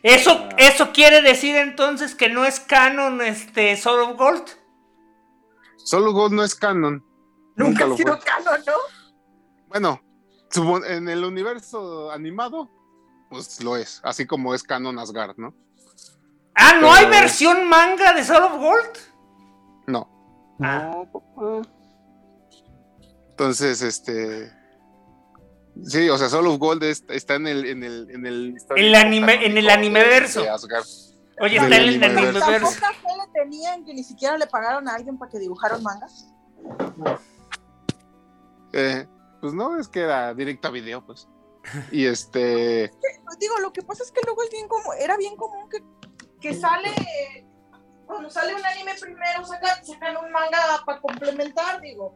Eso, Ah. eso quiere decir entonces que no es canon este Soul of Gold. Solo Gold no es canon. Nunca lo ha sido fue. canon, ¿no? Bueno, en el universo animado, pues lo es, así como es canon Asgard, ¿no? Ah, ¿no hay versión manga de Soul of Gold? No. Ah. No, papá. Entonces, este. Sí, o sea, Soul of Gold es- está en el. En el, en el, El anime- en el animeverso. de Asgard. Oye, está en el anime anime ¿Tan verso. poca fe le tenían que ni siquiera le pagaron a alguien para que dibujara un manga? Eh, pues no, es que era directo a video, pues. Y este. Pues digo, lo que pasa es que luego es bien como, era bien común que, que sale, cuando sale un anime primero, sacan, sacan un manga para complementar, digo.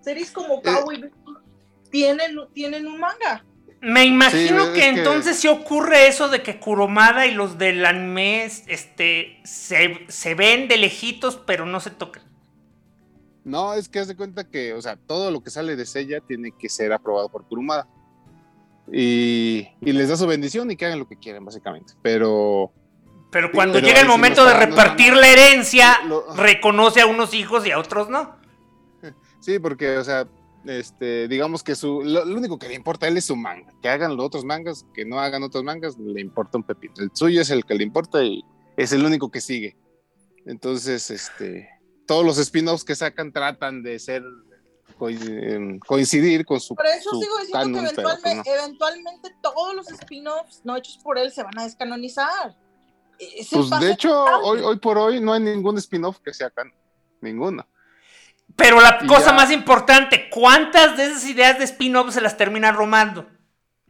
Series como Cowboy Bebop tienen, tienen un manga. Me imagino Sí, que es que- entonces sí ocurre eso de que Kuromada y los del anime este, se, se ven de lejitos, pero no se tocan. No, es que haz de cuenta que, o sea, todo lo que sale de Sella tiene que ser aprobado por Kurumada. Y, y les da su bendición y que hagan lo que quieran, básicamente. Pero. Pero cuando pero llega el sí momento de repartir la herencia, Lo- reconoce a unos hijos y a otros no. Sí, porque, o sea, este, digamos que su, lo, lo único que le importa a él es su manga. Que hagan los otros mangas, que no hagan otros mangas, le importa un pepino. El suyo es el que le importa y es el único que sigue. Entonces, este, todos los spin-offs que sacan tratan de ser em, coincidir con su. Por eso su sigo diciendo canon, que pero, pues, eventualmente, todos los spin-offs no hechos por él se van a descanonizar. Es el Pues de hecho, hoy, hoy por hoy no hay ningún spin-off que sea canon. Ninguno. Pero la cosa ya. más importante, ¿cuántas de esas ideas de spin-off se las termina romando?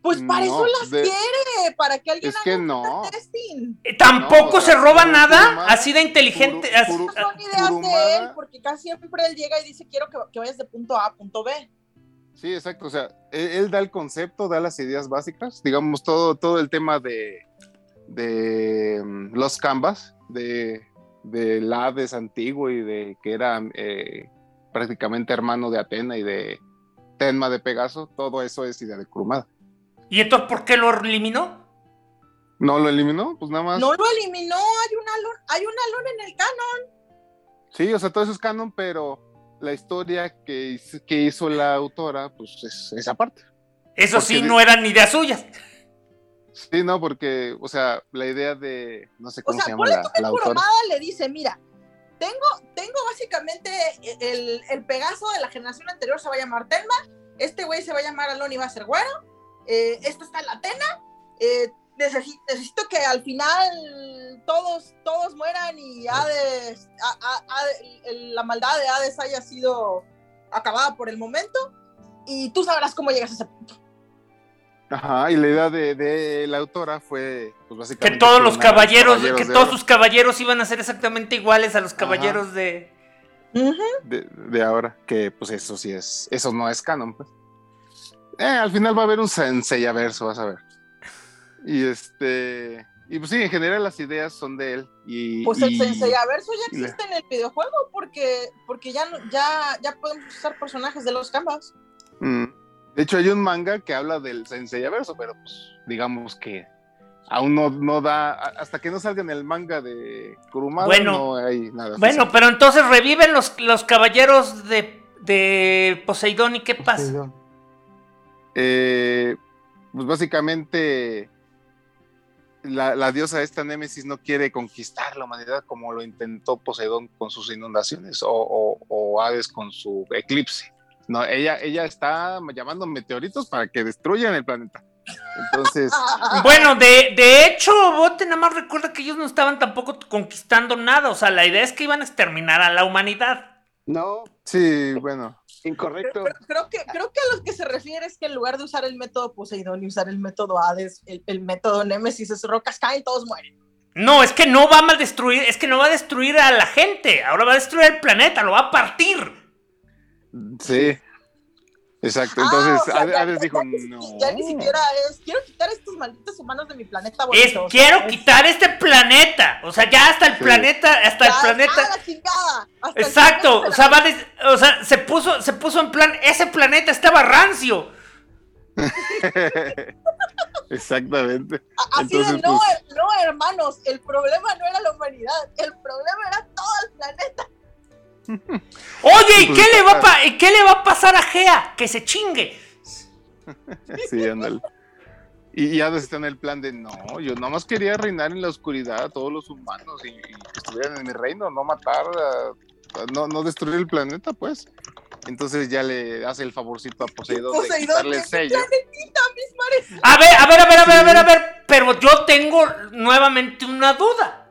Pues para eso No, las de- quiere, para que alguien Es haga que un no. testing. Eh, Tampoco No, o sea, se roba Kuro- nada, así de inteligente. Kuro- así- No son ideas de él, porque casi siempre él llega y dice quiero que, que vayas de punto A a punto B. Sí, exacto. O sea, él, él da el concepto, da las ideas básicas, digamos, todo, todo el tema de, de mm, los canvas, de, del Hades antiguo y de que era eh, prácticamente hermano de Atena y de Tenma de Pegaso, todo eso es idea de Kurumada. ¿Y entonces por qué lo eliminó? ¿No lo eliminó? Pues nada más. No lo eliminó, hay un alon, hay un alon en el canon. Sí, o sea, todo eso es canon, pero la historia que, hizo- que hizo la autora, pues es esa parte. Eso Porque sí, de- no eran ideas suyas. Sí, no, porque, o sea, la idea de, no sé O cómo sea, se llama la, tú que la autora. Le dice, mira, tengo, tengo básicamente el, el Pegaso de la generación anterior se va a llamar Tenma, este güey se va a llamar Alon y va a ser güero, eh, esta está la Atena, eh, necesi- necesito que al final todos, todos mueran y Hades, la maldad de Hades haya sido acabada por el momento y tú sabrás cómo llegas a ese punto. Ajá, y la idea de, de la autora fue, pues Que básicamente. todos los a caballeros, que todos sus caballeros iban a ser exactamente iguales a los Ajá. caballeros de. De, de ahora, que pues eso sí es, eso no es canon, pues. Eh, al final va a haver un Sensei verso, vas a ver. Y este, Y pues sí, en general las ideas son de él. Y, Pues el y- Sensei Averso ya y la- existe en el videojuego porque, porque ya, no- ya, ya podemos usar personajes de los canvas. Mm. De hecho, hay un manga que habla del Sensei Averso, pero pues digamos que aún no, no da, hasta que no salga en el manga de Kurumada, Bueno. no hay nada. Bueno, pero entonces reviven los, los caballeros de, de Poseidón y qué pasa. Eh, pues básicamente la, la diosa esta Némesis no quiere conquistar la humanidad como lo intentó Poseidón con sus inundaciones o, o- o Hades con su eclipse. No, ella, ella está llamando meteoritos para que destruyan el planeta. Entonces, Bueno, de, de hecho, Bote nada más recuerda que ellos no estaban tampoco conquistando nada. O sea, la idea es que iban a exterminar a la humanidad. No, sí, bueno. incorrecto. Pero creo que, creo que a lo que se refiere es que en lugar de usar el método Poseidón y usar el método Hades, el, el método Némesis es rocas caen todos mueren. No, es que no va a destruir, es que no va a destruir a la gente. Ahora va a destruir el planeta, lo va a partir. Sí. Exacto. Ah, Entonces, o sea, Hades ya- Hades ya- dijo, ya ni- no. Ya ni siquiera es, quiero quitar a estos malditos humanos de mi planeta. Es bonito", o sea, quiero es- quitar este planeta. O sea, ya hasta el Sí. planeta, hasta el planeta. ¡ah, la chingada! Hasta el Exacto, planeta o sea, va des- o sea, se puso, se puso en plan, ese planeta estaba rancio. Exactamente. Así Entonces, de, no, pues- no, hermanos, el problema no era la humanidad, el problema era todo el planeta. Oye, ¿y qué le va a, pa- y qué le va a pasar a Gea? Que se chingue. Sí, ándale. Y, y Hades está en el plan de no, yo nada más quería reinar en la oscuridad a todos los humanos y, y que estuvieran en mi reino, no matar, a- a- no, no destruir el planeta, pues. Entonces ya le hace el favorcito a Poseidón, de Poseidón, quitarle el sello. planetita, mis mares. A ver, a ver, a ver, a ver, a ver, a ver. Pero yo tengo nuevamente una duda.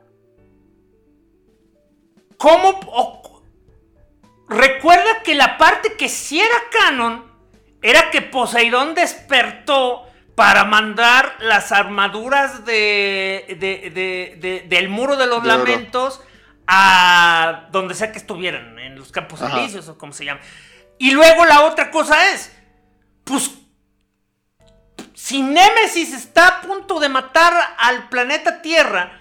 ¿Cómo? o- recuerda que la parte que sí era canon era que Poseidón despertó para mandar las armaduras de, de- de- de- del muro de los lamentos a donde sea que estuvieran, en los campos Ajá. elíseos o como se llama. Y luego la otra cosa es, pues si Némesis está a punto de matar al planeta Tierra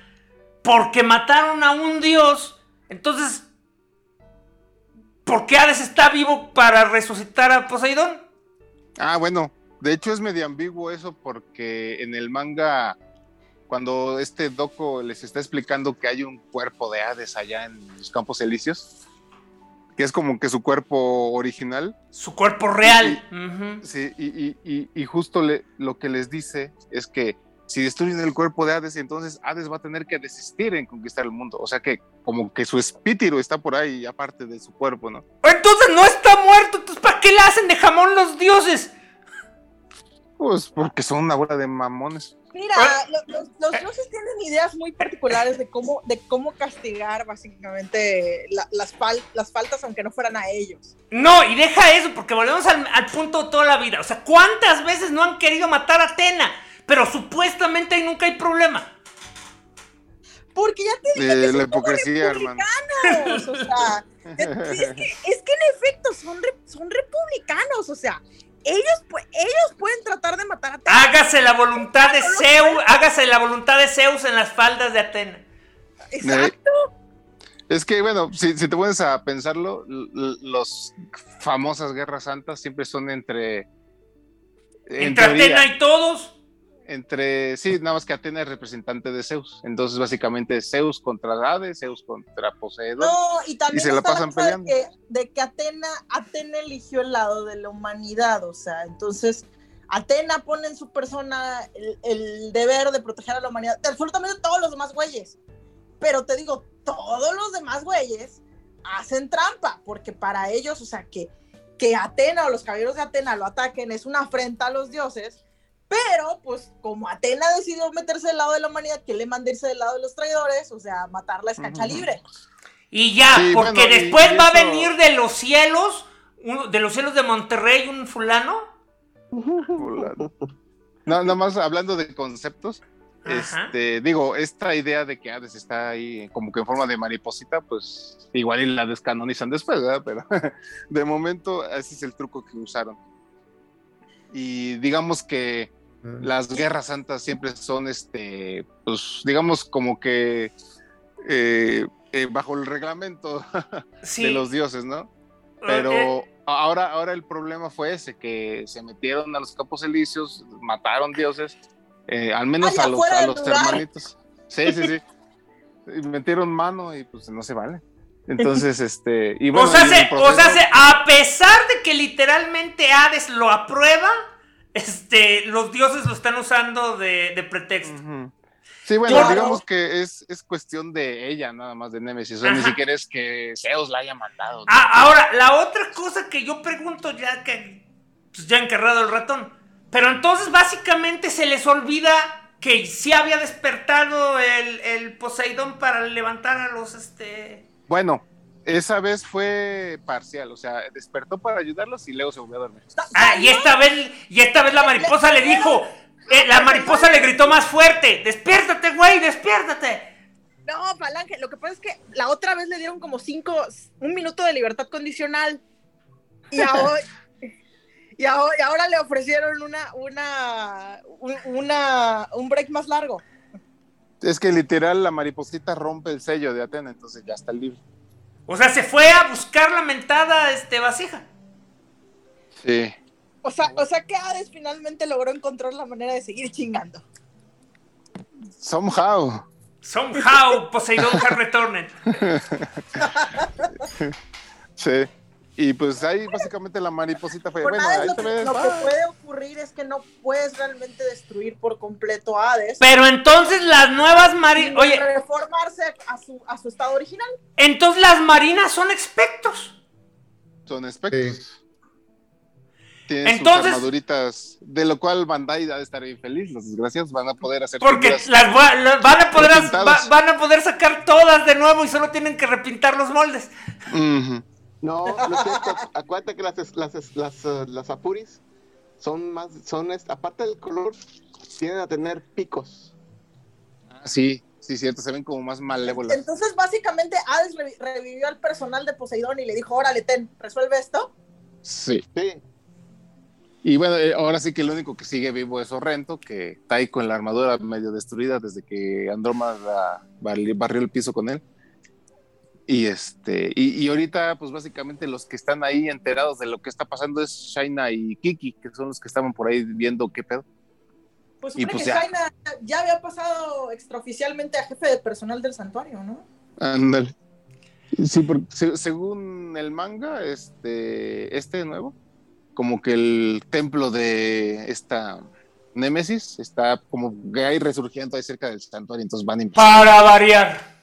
porque mataron a un dios, entonces, ¿por qué Hades está vivo para resucitar a Poseidón? Ah, bueno, de hecho es medio ambiguo eso porque en el manga, cuando este Doco les está explicando que hay un cuerpo de Hades allá en los Campos Elíseos, que es como que su cuerpo original, Su cuerpo real. Ujú. sí, y, y- y- y justo le- lo que les dice es que si destruyen el cuerpo de Hades, entonces Hades va a tener que desistir en conquistar el mundo. O sea que como que su espíritu está por ahí, aparte de su cuerpo, ¿no? Entonces no está muerto, entonces ¿para qué le hacen de jamón los dioses? Pues porque son una bola de mamones. Mira, Ah. lo- los, los dioses tienen ideas muy particulares de cómo, de cómo castigar básicamente la- las, fal- las faltas aunque no fueran a ellos. No, y deja eso, porque volvemos al, al punto de toda la vida. O sea, ¿cuántas veces no han querido matar a Atena? Pero supuestamente ahí nunca hay problema. Porque ya te dije Eh, que la hipocresía, hermano. republicanos, o sea, es, que, es que en efecto son, re- son republicanos, o sea, ellos, ellos pueden tratar de matar a Atena. Hágase la voluntad de Zeus, hágase la voluntad de Zeus en las faldas de Atena. Exacto. Es que, bueno, si, si te pones a pensarlo, las famosas guerras santas siempre son entre. en Entre teoría, Atena y todos. Entre. Sí, nada más que Atena es representante de Zeus. Entonces, básicamente, Zeus contra Hades, Zeus contra Poseidón. No, y también Y se la pasan cosa de peleando. que, de que Atena, Atena eligió el lado de la humanidad, o sea, entonces Atena pone en su persona el, el deber de proteger a la humanidad, de absolutamente todos los demás güeyes. Pero te digo, todos los demás güeyes hacen trampa, porque para ellos, o sea, que, que Atena o los caballeros de Atena lo ataquen es una afrenta a los dioses. Pero, pues, como Atena decidió meterse del lado de la humanidad, que le manda irse del lado de los traidores, o sea, matarla es cancha Ujú. libre. Y ya, Sí, porque bueno, después y va a venir de los cielos, uno- de los cielos de Monterrey, un fulano. Fulano. No, nada más hablando de conceptos. Ajá. Este, digo, esta idea de que Hades está ahí como que en forma de mariposita, pues igual y la descanonizan después, ¿verdad? Pero de momento ese es el truco que usaron. Y digamos que. Las guerras santas siempre son, este, pues, digamos, como que eh, eh, bajo el reglamento Sí. de los dioses, ¿no? Eh, Pero ahora, ahora el problema fue ese, que se metieron a los campos elíseos, mataron dioses, eh, al menos Ay, a los, a los hermanitos. Sí, sí, sí. Y metieron mano y pues no se vale. Entonces, este. Y bueno, o sea, y en se- el o sea, proceso- se- a pesar de que literalmente Hades lo aprueba, este, los dioses lo están usando de, de pretexto. Sí, bueno, Claro. digamos que es, es cuestión de ella, nada más de Nemesis. O sea, ni siquiera es que Zeus la haya mandado. ¿no? Ah, ahora, la otra cosa que yo pregunto ya que pues, ya encarrado el ratón. Pero entonces básicamente se les olvida que sí había despertado el, el Poseidón para levantar a los este. Bueno, esa vez fue parcial, o sea, despertó para ayudarlos y luego se volvió a dormir. Ah, y esta vez, y esta vez la mariposa le dijo. eh, la mariposa le gritó más fuerte. Despiértate, güey, despiértate. No, Falange, lo que pasa es que la otra vez le dieron como cinco, un minuto de libertad condicional. Y ahora, y ahora, y ahora le ofrecieron una, una, un- una, un break más largo. Es que literal la mariposita rompe el sello de Atena, entonces ya está libre. O sea, se fue a buscar la mentada este, vasija. Sí. O sea, o sea que Hades finalmente logró encontrar la manera de seguir chingando. Somehow. Somehow Poseidón has returned. Sí. Y pues ahí básicamente la mariposita fue, bueno, Hades ahí lo, te que, ves. lo que puede ocurrir es que no puedes realmente destruir por completo a Hades. Pero entonces las nuevas marinas. Oye, reformarse a su, a su estado original. entonces las marinas son espectros. Son espectros. Sí. Tienen Entonces- sus armaduritas, de lo cual Bandai ha de estar bien feliz. Los desgraciados van a poder hacer Porque las va- la- van a poder va- van a poder sacar todas de nuevo y solo tienen que repintar los moldes. Ujú. No, no es cierto. Acuérdate que las, las, las, eh, las apuris son más, son, aparte del color, tienden a tener picos. Ah, sí, sí, cierto, se ven como más malévolas. Entonces, básicamente, Hades revi- revivió al personal de Poseidón y le dijo, órale, ten, resuelve esto. Sí. Sí, Y bueno, eh, ahora sí que el único que sigue vivo es Sorrento, que está ahí con la armadura medio destruida desde que Andrómeda barri- barrió el piso con él. Y este, y, y ahorita, pues básicamente los que están ahí enterados de lo que está pasando es Shaina y Kiki, que son los que estaban por ahí viendo qué pedo. Pues Y pues que ya. Shaina ya había pasado extraoficialmente a jefe de personal del santuario, ¿no? Ándale. Sí, porque se- según el manga, este, este nuevo, como que el templo de esta Némesis está como que hay resurgiendo ahí cerca del santuario, entonces van a empezar. Para variar.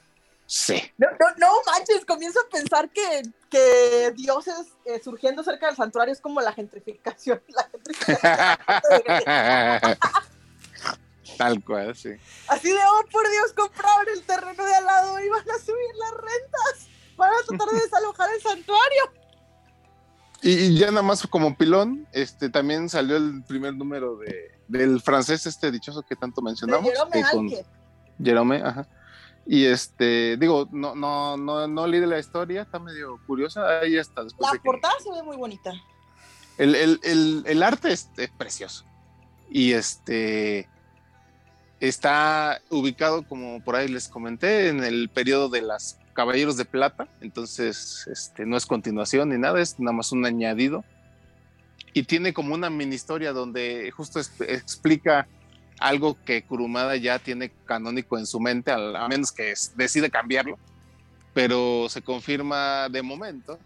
Sí. No, no, no manches, comienzo a pensar que, que dioses eh, surgiendo cerca del santuario es como la gentrificación. La gentrificación. Tal cual, sí. Así de, oh, por Dios, compraron el terreno de al lado y van a subir las rentas. Van a tratar de desalojar el santuario. Y, y ya nada más como pilón, este también salió el primer número de, del francés este dichoso que tanto De mencionamos. Jerome que con-. Jerome, ajá. Y este, digo, no, no, no, no leí la historia, está medio curiosa. Ahí está después La de que- portada se ve muy bonita. El, el- el- el arte es, es precioso. Y este está ubicado, como por ahí les comenté, en el periodo de las Caballeros de Plata. Entonces, este, no es continuación ni nada, es nada más un añadido. Y tiene como una mini historia donde justo explica algo que Kurumada ya tiene canónico en su mente, a menos que es- decide cambiarlo. Pero se confirma de momento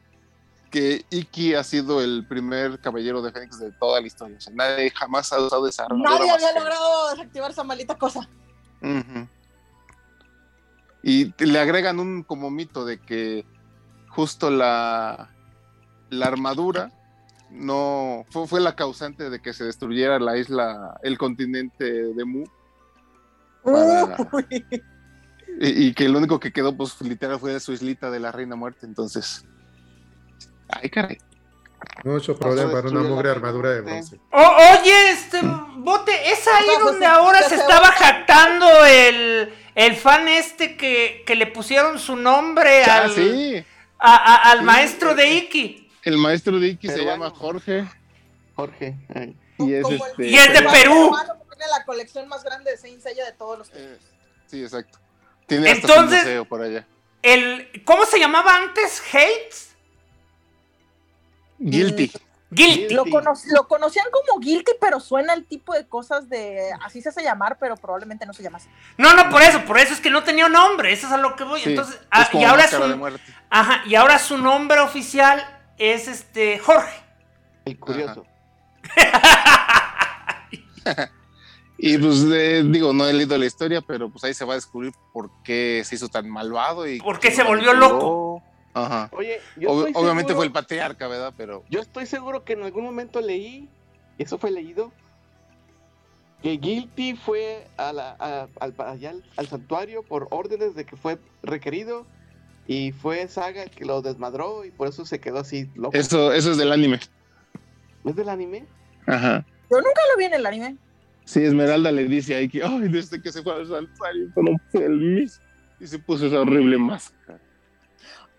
que Iki ha sido el primer caballero de Fénix de toda la historia. O sea, nadie jamás ha usado esa armadura. Nadie había logrado desactivar esa maldita cosa. Y le agregan un como mito de que justo la, la armadura no fue, fue la causante de que se destruyera la isla, el continente de Mu. Para-. Y, y que lo único que quedó, pues literal, fue su islita de la Reina Muerte. Entonces, ay, caray. Mucho problema para una mugre armadura de bronce. Oye, este bote, es ahí donde ahora se estaba jactando el, el fan este que, que le pusieron su nombre Ah, al, sí, a- a- al Sí, maestro de Iki. El maestro de Iki se llama Jorge. Jorge. ay. Y es este. Y de pero- Perú. Tiene la colección más grande de Saint Seiya de todos los tiempos. Eh, sí, exacto. Tiene hasta Entonces- su museo por allá. El, ¿Cómo se llamaba antes? ¿Hates? Guilty. Guilty. Lo, cono- lo conocían como Guilty, pero suena el tipo de cosas de. Así se hace llamar, pero probablemente no se llama así. No, no, por eso, por eso es que no tenía nombre, eso es a lo que voy. Sí, Entonces, es ah, como y ahora su, ajá, y ahora su nombre oficial es este Jorge. El curioso. Y pues eh, digo, no he leído la historia, pero pues ahí se va a descubrir por qué se hizo tan malvado y ¿Por qué se volvió loco? Ajá. Oye, yo Ob- estoy obviamente seguro- fue el patriarca, ¿verdad? Pero Yo estoy seguro que en algún momento leí, y eso fue leído, que Guilty fue a la- a- al, allá al, al santuario por órdenes de que fue requerido y fue Saga el que lo desmadró y por eso se quedó así loco. eso, eso es del anime. ¿Es del anime? Ajá. Yo nunca lo vi en el anime. Sí, Esmeralda le dice ahí que, ay, desde que se fue al santuario no fue el mismo. Y se puso esa horrible máscara.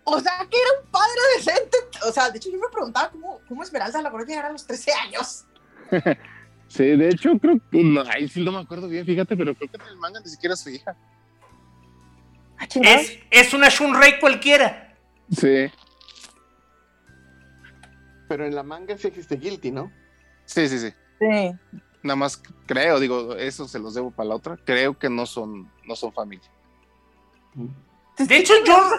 O sea, que era un padre decente. O sea, de hecho, yo me preguntaba cómo, cómo Esmeralda logró llegar a los 13 años. Sí, de hecho, creo que, no, ay, sí no me acuerdo bien, fíjate, pero creo que en el manga ni siquiera es su hija. Ah. Es, es una Shunrei cualquiera. Sí, Pero en la manga sí existe Guilty, ¿no? sí, sí, sí. Sí. Nada más creo, digo, eso se los debo para la otra. Creo que no son, no son familia. De hecho, yo-.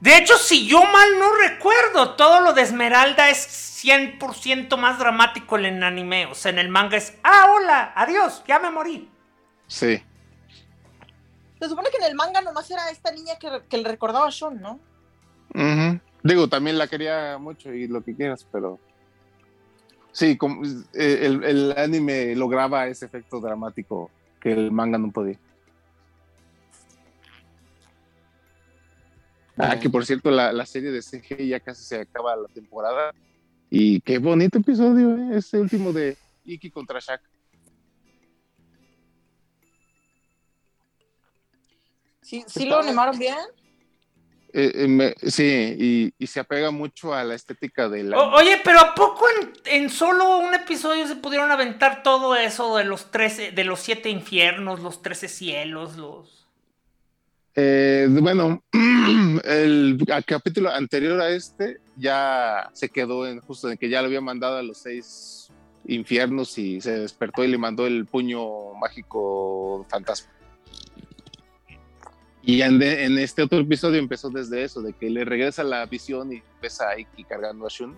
De hecho, si yo mal no recuerdo, todo lo de Esmeralda es 100% más dramático en el anime. O sea, en el manga es, ah, hola, adiós, ya me morí. Sí. Se supone que en el manga nomás era esta niña que, que le recordaba a Sean, ¿no? Digo, también la quería mucho y lo que quieras, pero. Sí, como, eh, el, el anime lograba ese efecto dramático que el manga no podía. Ah, que por cierto, la, la serie de CG ya casi se acaba la temporada. Y qué bonito episodio, ¿eh? Este último de Iki contra Shaq. Sí, sí lo animaron bien. Eh, eh, me- sí, y, y se apega mucho a la estética de la. O- oye, pero ¿a poco en, en solo un episodio se pudieron aventar todo eso de los 13, de los siete infiernos, los 13 cielos, los... Eh, bueno, el a- capítulo anterior a este ya se quedó en justo en que ya lo había mandado a los seis infiernos y se despertó y le mandó el puño mágico fantasma. Y en, de- en este otro episodio empezó desde eso, de que le regresa la visión y empieza a Iki cargando a Shun.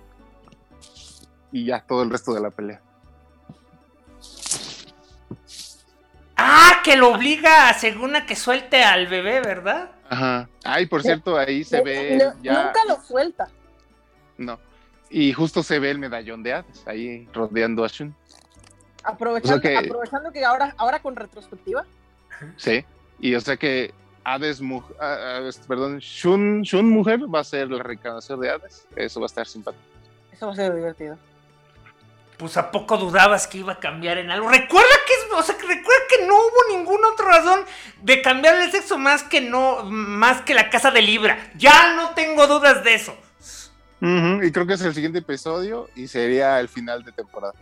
Y ya todo el resto de la pelea. Ah, que lo obliga según a que suelte al bebé, ¿verdad? Ajá. Ay, por cierto, ahí se No- ve no- ya. Nunca lo suelta. No. Y justo se ve el medallón de Hades ahí rodeando a Shun. Aprovechando, O sea que- aprovechando que ahora, ahora con retrospectiva. Sí. Y o sea que Hades, ah, ah, perdón, Shun, Shun mujer va a ser la reencarnación de Hades. Eso va a estar simpático. Eso va a ser divertido. Pues a poco dudabas que iba a cambiar en algo. Recuerda que es, o sea, que recuerda que no hubo ninguna otra razón de cambiar el sexo más que no, más que la casa de Libra. Ya no tengo dudas de eso. Y creo que es el siguiente episodio y sería el final de temporada.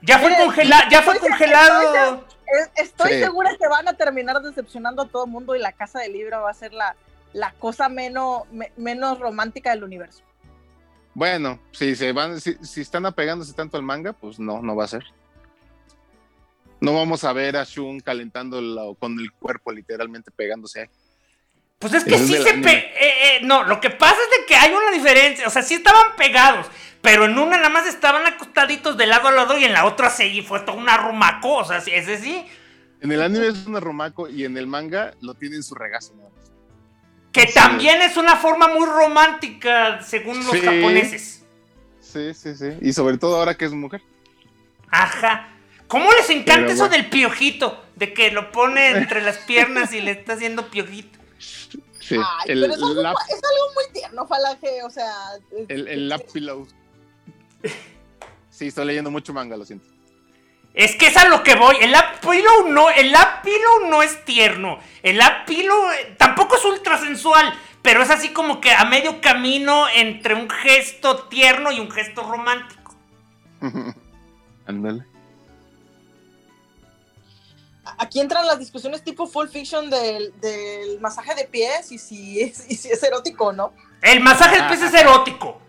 Ya fue Mire, congelado, ya fue congelado. Es- Estoy Sí. segura que van a terminar decepcionando a todo el mundo y la casa del libro va a ser la, la cosa menos, me- menos romántica del universo. Bueno, si se van, si, si están apegándose tanto al manga, pues no, no va a ser. No vamos a ver a Shun calentándolo con el cuerpo, literalmente pegándose. Pues es que sí se pe... eh, eh, no, lo que pasa es de que hay una diferencia. O sea, sí estaban pegados. Pero en una nada más estaban acostaditos de lado a lado y en la otra sí fue toda una rumaco. O sea, sí, ese sí. En el anime es un romaco y en el manga lo tiene en su regazo. Que Sí. también es una forma muy romántica según los Sí. japoneses. Sí, sí, sí. Y sobre todo ahora que es mujer. Ajá. ¿Cómo les encanta Pero eso bueno. del piojito? De que lo pone entre las piernas y le está haciendo piojito. Sí. Ay, el, pero es algo, lap, es algo muy tierno, Falange, o sea... el, el lap pillow. Sí, estoy leyendo mucho manga, lo siento. Es que es a lo que voy. El lap pillow no, el lap pillow no es tierno. El lap pillow eh, tampoco es ultra sensual, pero es así como que a medio camino entre un gesto tierno y un gesto romántico. Ándale. Aquí entran las discusiones tipo full fiction del, del masaje de pies y si es, y si es erótico o no. El masaje de pies es erótico.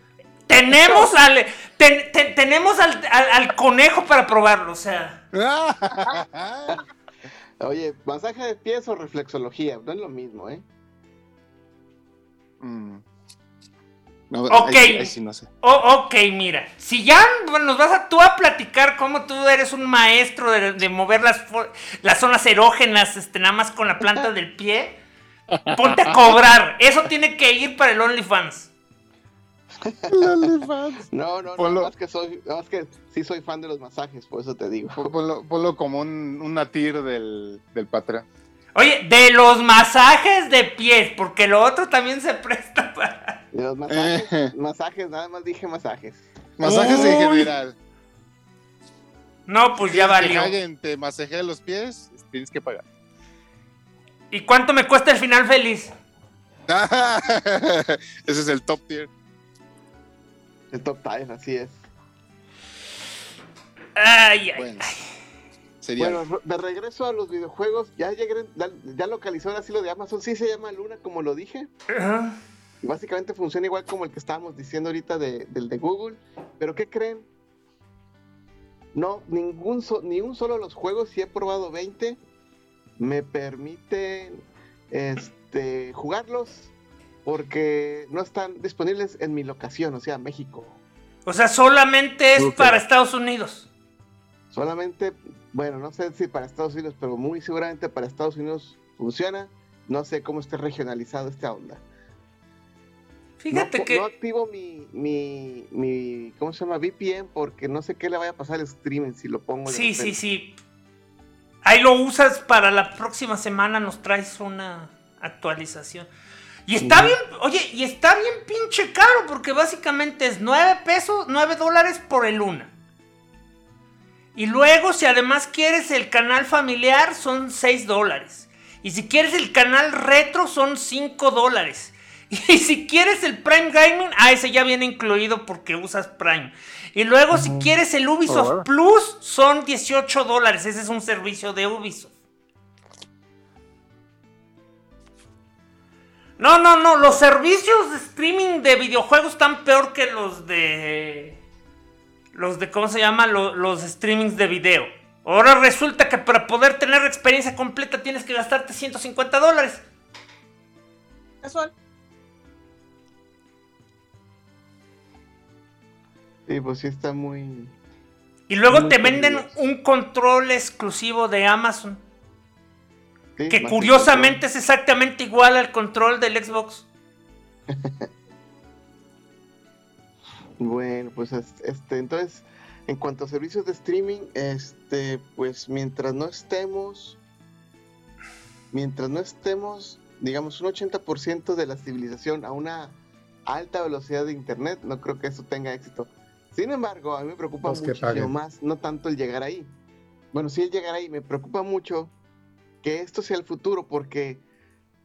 Tenemos al, ten- ten- tenemos al, al- al conejo para probarlo, o sea. Oye, masaje de pies o reflexología, no es lo mismo, ¿eh? Mm. No, Ok. ahí- ahí sí no sé. Oh, ok, mira. Si ya nos vas a tú a platicar cómo tú eres un maestro de, de mover las, las zonas erógenas, este, nada más con la planta del pie, ponte a cobrar. Eso tiene que ir para el OnlyFans. No, no, Ponlo- no, más que soy, más que sí soy fan de los masajes, por eso te digo. Ponlo, ponlo como un, una tir del, del patrón. Oye, de los masajes de pies, porque lo otro también se presta para. De los masajes, masajes, nada más dije masajes. Masajes en Uy. general. No, pues ya Que valió. alguien te masajee los pies, tienes que pagar. ¿Y cuánto me cuesta el final feliz? Ese es el top tier. El top tier, así es. Ay, ay. Bueno, sería. Bueno, de regreso a los videojuegos, ya llegué, ya, ya localizó el asilo de Amazon, sí se llama Luna, como lo dije. Ajá. Y básicamente funciona igual como el que estábamos diciendo ahorita de- del de Google. Pero ¿qué creen? No, ningún so- ni un solo de los juegos, si he probado 20, me permiten este, jugarlos porque no están disponibles en mi locación, o sea, México. O sea, solamente es para Estados Unidos. Solamente, bueno, no sé si para Estados Unidos, pero muy seguramente para Estados Unidos funciona. No sé cómo esté regionalizado esta onda. Fíjate no, que. no activo mi, mi, mi, ¿cómo se llama? VPN porque no sé qué le vaya a pasar al streaming si lo pongo. Sí, sí, sí. Ahí lo usas para la próxima semana, nos traes una actualización. Y está bien, oye, y está bien pinche caro, porque básicamente es 9 pesos, 9 dólares por el Luna. Y luego, si además quieres el canal familiar, son 6 dólares. Y si quieres el canal retro, son 5 dólares. Y si quieres el Prime Gaming, ah, ese ya viene incluido porque usas Prime. Y luego, si quieres el Ubisoft. Plus, son 18 dólares. Ese es un servicio de Ubisoft. No, no, no. Los servicios de streaming de videojuegos están peor que los de. Los de, ¿cómo se llama? Lo- Los, streamings de video. Ahora resulta que para poder tener la experiencia completa tienes que gastarte 150 dólares. Casual. Sí, pues sí está muy... Y luego Muy te venden curioso. un control exclusivo de Amazon. sí, Que curiosamente es exactamente igual al control del Xbox. Bueno, pues es- este, entonces, en cuanto a servicios de streaming, este, pues mientras no estemos, mientras no estemos, digamos, un 80% de la civilización a una alta velocidad de internet, no creo que eso tenga éxito. Sin embargo, a mí me preocupa muchísimo paguen. más, no tanto el llegar ahí. Bueno, sí el llegar ahí, me preocupa mucho que esto sea el futuro, porque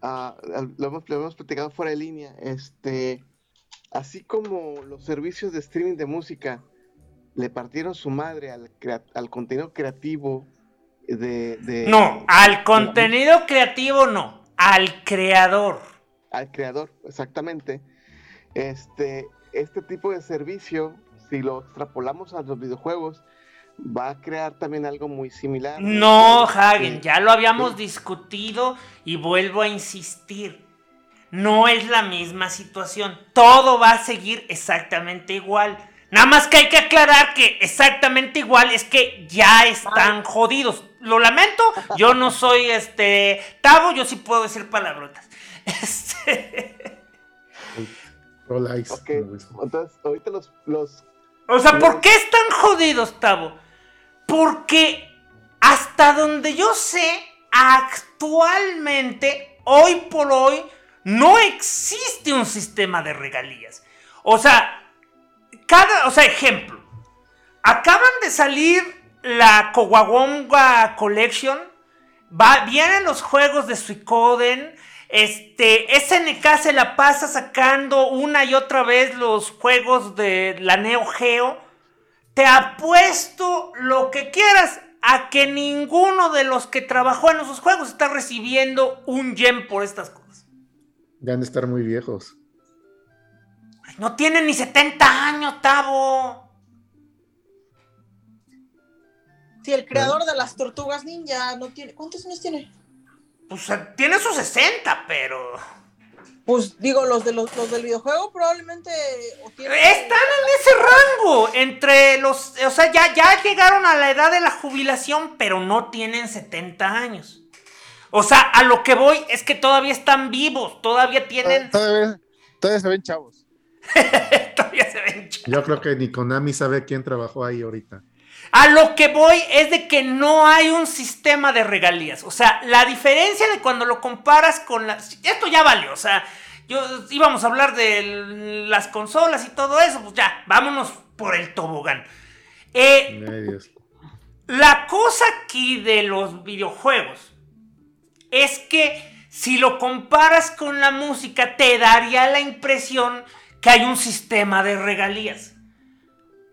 al- lo, hemos, lo hemos platicado fuera de línea, este, así como los servicios de streaming de música le partieron su madre al, al contenido creativo de, de- No, al contenido creativo no. Al creador. al creador, exactamente. Este, este tipo de servicio, si lo extrapolamos a los videojuegos, va a crear también algo muy similar. No, Este, Hagen, ya lo habíamos discutido y vuelvo a insistir. No es la misma situación. Todo va a seguir exactamente igual. Nada más que hay que aclarar que exactamente igual es que ya están jodidos. Lo lamento, yo no soy este Tavo, yo sí puedo decir palabrotas. Este, Pro likes. Ok, entonces ahorita los, los o sea, ¿por qué están jodidos, Tavo? Porque hasta donde yo sé, actualmente, hoy por hoy, no existe un sistema de regalías. O sea, cada, o sea, ejemplo, acaban de salir la Coahuonga Collection, va, vienen los juegos de Suicoden, este, SNK se la pasa sacando una y otra vez los juegos de la Neo Geo. Te apuesto lo que quieras a que ninguno de los que trabajó en esos juegos está recibiendo un yen por estas cosas. Ya han de estar muy viejos. no tienen ni 70 años, Tavo. Si el creador de las tortugas ninja no tiene. ¿Cuántos años tiene? Pues tiene sus 60, pero. Pues digo, los de los, del videojuego probablemente. Están en ese rango. Entre los. O sea, ya, ya llegaron a la edad de la jubilación, pero no tienen 70 años. O sea, a lo que voy es que todavía están vivos. Todavía tienen. Todavía, todavía se ven chavos. todavía se ven chavos. Yo creo que ni Konami sabe quién trabajó ahí ahorita. A lo que voy es de que no hay un sistema de regalías. O sea, la diferencia de cuando lo comparas con las... Esto ya valió, o sea, yo íbamos a hablar de las consolas y todo eso, pues ya, vámonos por el tobogán. Eh, la cosa aquí de los videojuegos es que si lo comparas con la música, te daría la impresión que hay un sistema de regalías.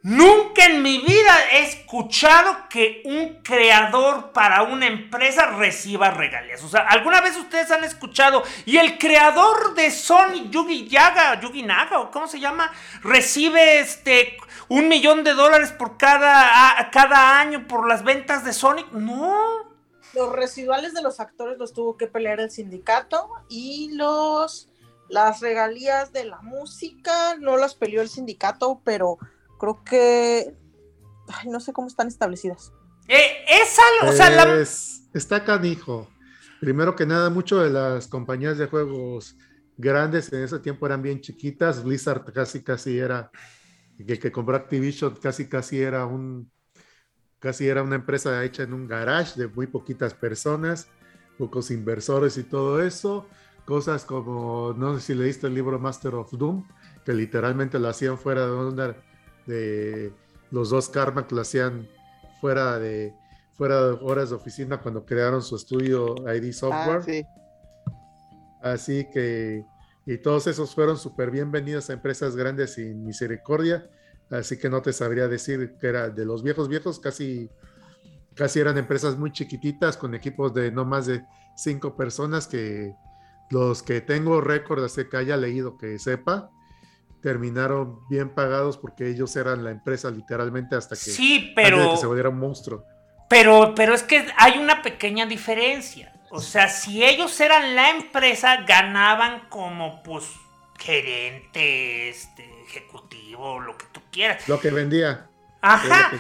Nunca en mi vida he escuchado que un creador para una empresa reciba regalías. O sea, ¿alguna vez ustedes han escuchado y el creador de Sony, Yugi Yaga, Yugi Naga, o cómo se llama, recibe este un millón de dólares por cada, cada año por las ventas de Sonic? No. Los residuales de los actores los tuvo que pelear el sindicato y los las regalías de la música no las peleó el sindicato, pero creo que no sé cómo están establecidas. Eh, es algo, o sea, la... está canijo. Primero que nada, mucho de las compañías de juegos grandes en ese tiempo eran bien chiquitas. Blizzard casi casi era el que compró Activision casi casi era un casi era una empresa hecha en un garage de muy poquitas personas, pocos inversores y todo eso. Cosas como, no sé si leíste el libro Master of Doom, que literalmente lo hacían fuera de onda de los dos Karma que lo hacían fuera de, fuera de horas de oficina cuando crearon su estudio ID ah, Software. Así que, y todos esos fueron súper bienvenidos a empresas grandes sin misericordia. Así que no te sabría decir que era de los viejos viejos, casi, casi eran empresas muy chiquititas con equipos de no más de cinco personas que los que tengo récord, así que haya leído que sepa, terminaron bien pagados porque ellos eran la empresa literalmente hasta que, sí, pero, se volviera un monstruo. Pero, pero es que hay una pequeña diferencia. O sea, si ellos eran la empresa, ganaban como pues gerente, este, ejecutivo, lo que tú quieras. Lo que vendía. Ajá.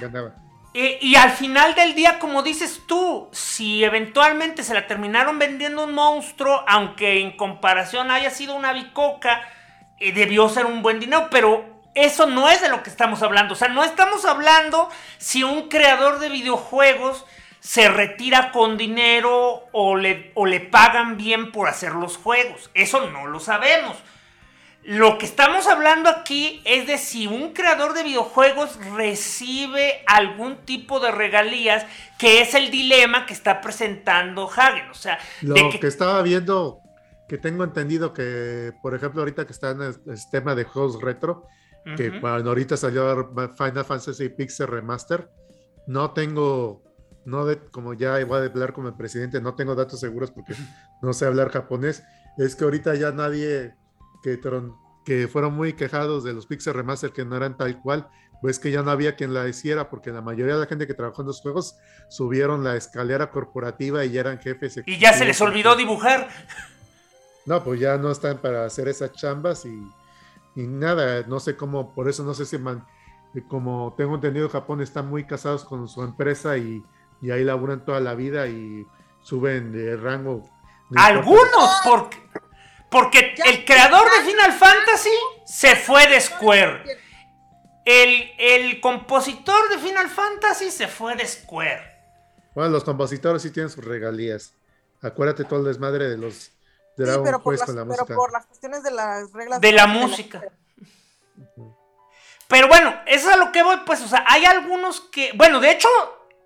y al final del día, como dices tú, si eventualmente se la terminaron vendiendo un monstruo, aunque en comparación haya sido una bicoca, eh, debió ser un buen dinero, pero eso no es de lo que estamos hablando. O sea, no estamos hablando si un creador de videojuegos se retira con dinero o le, o le pagan bien por hacer los juegos. Eso no lo sabemos. Lo que estamos hablando aquí es de si un creador de videojuegos recibe algún tipo de regalías, que es el dilema que está presentando Hagen. O sea, lo que, que estaba viendo que tengo entendido que, por ejemplo, ahorita que está en el, sistema de juegos retro, que cuando ahorita salió Final Fantasy Pixel Remaster, no tengo, no de, como ya voy a hablar como el presidente, no tengo datos seguros porque no sé hablar japonés, es que ahorita ya nadie que, que fueron muy quejados de los Pixel Remaster que no eran tal cual, pues que ya no había quien la hiciera porque la mayoría de la gente que trabajó en los juegos subieron la escalera corporativa y ya eran jefes. Y ya se les olvidó dibujar. No, pues ya no están para hacer esas chambas y, nada, no sé cómo, por eso no sé si man, como tengo entendido, Japón están muy casados con su empresa y, ahí laburan toda la vida y suben de rango. Algunos, porque, porque el creador de Final Fantasy se fue de Square. El, el compositor de Final Fantasy se fue de Square. Bueno, los compositores sí tienen sus regalías. Acuérdate todo el desmadre de los pero, por las, cuestiones de las reglas de, la música. Pero bueno, eso es a lo que voy, pues, o sea, hay algunos que, bueno, de hecho,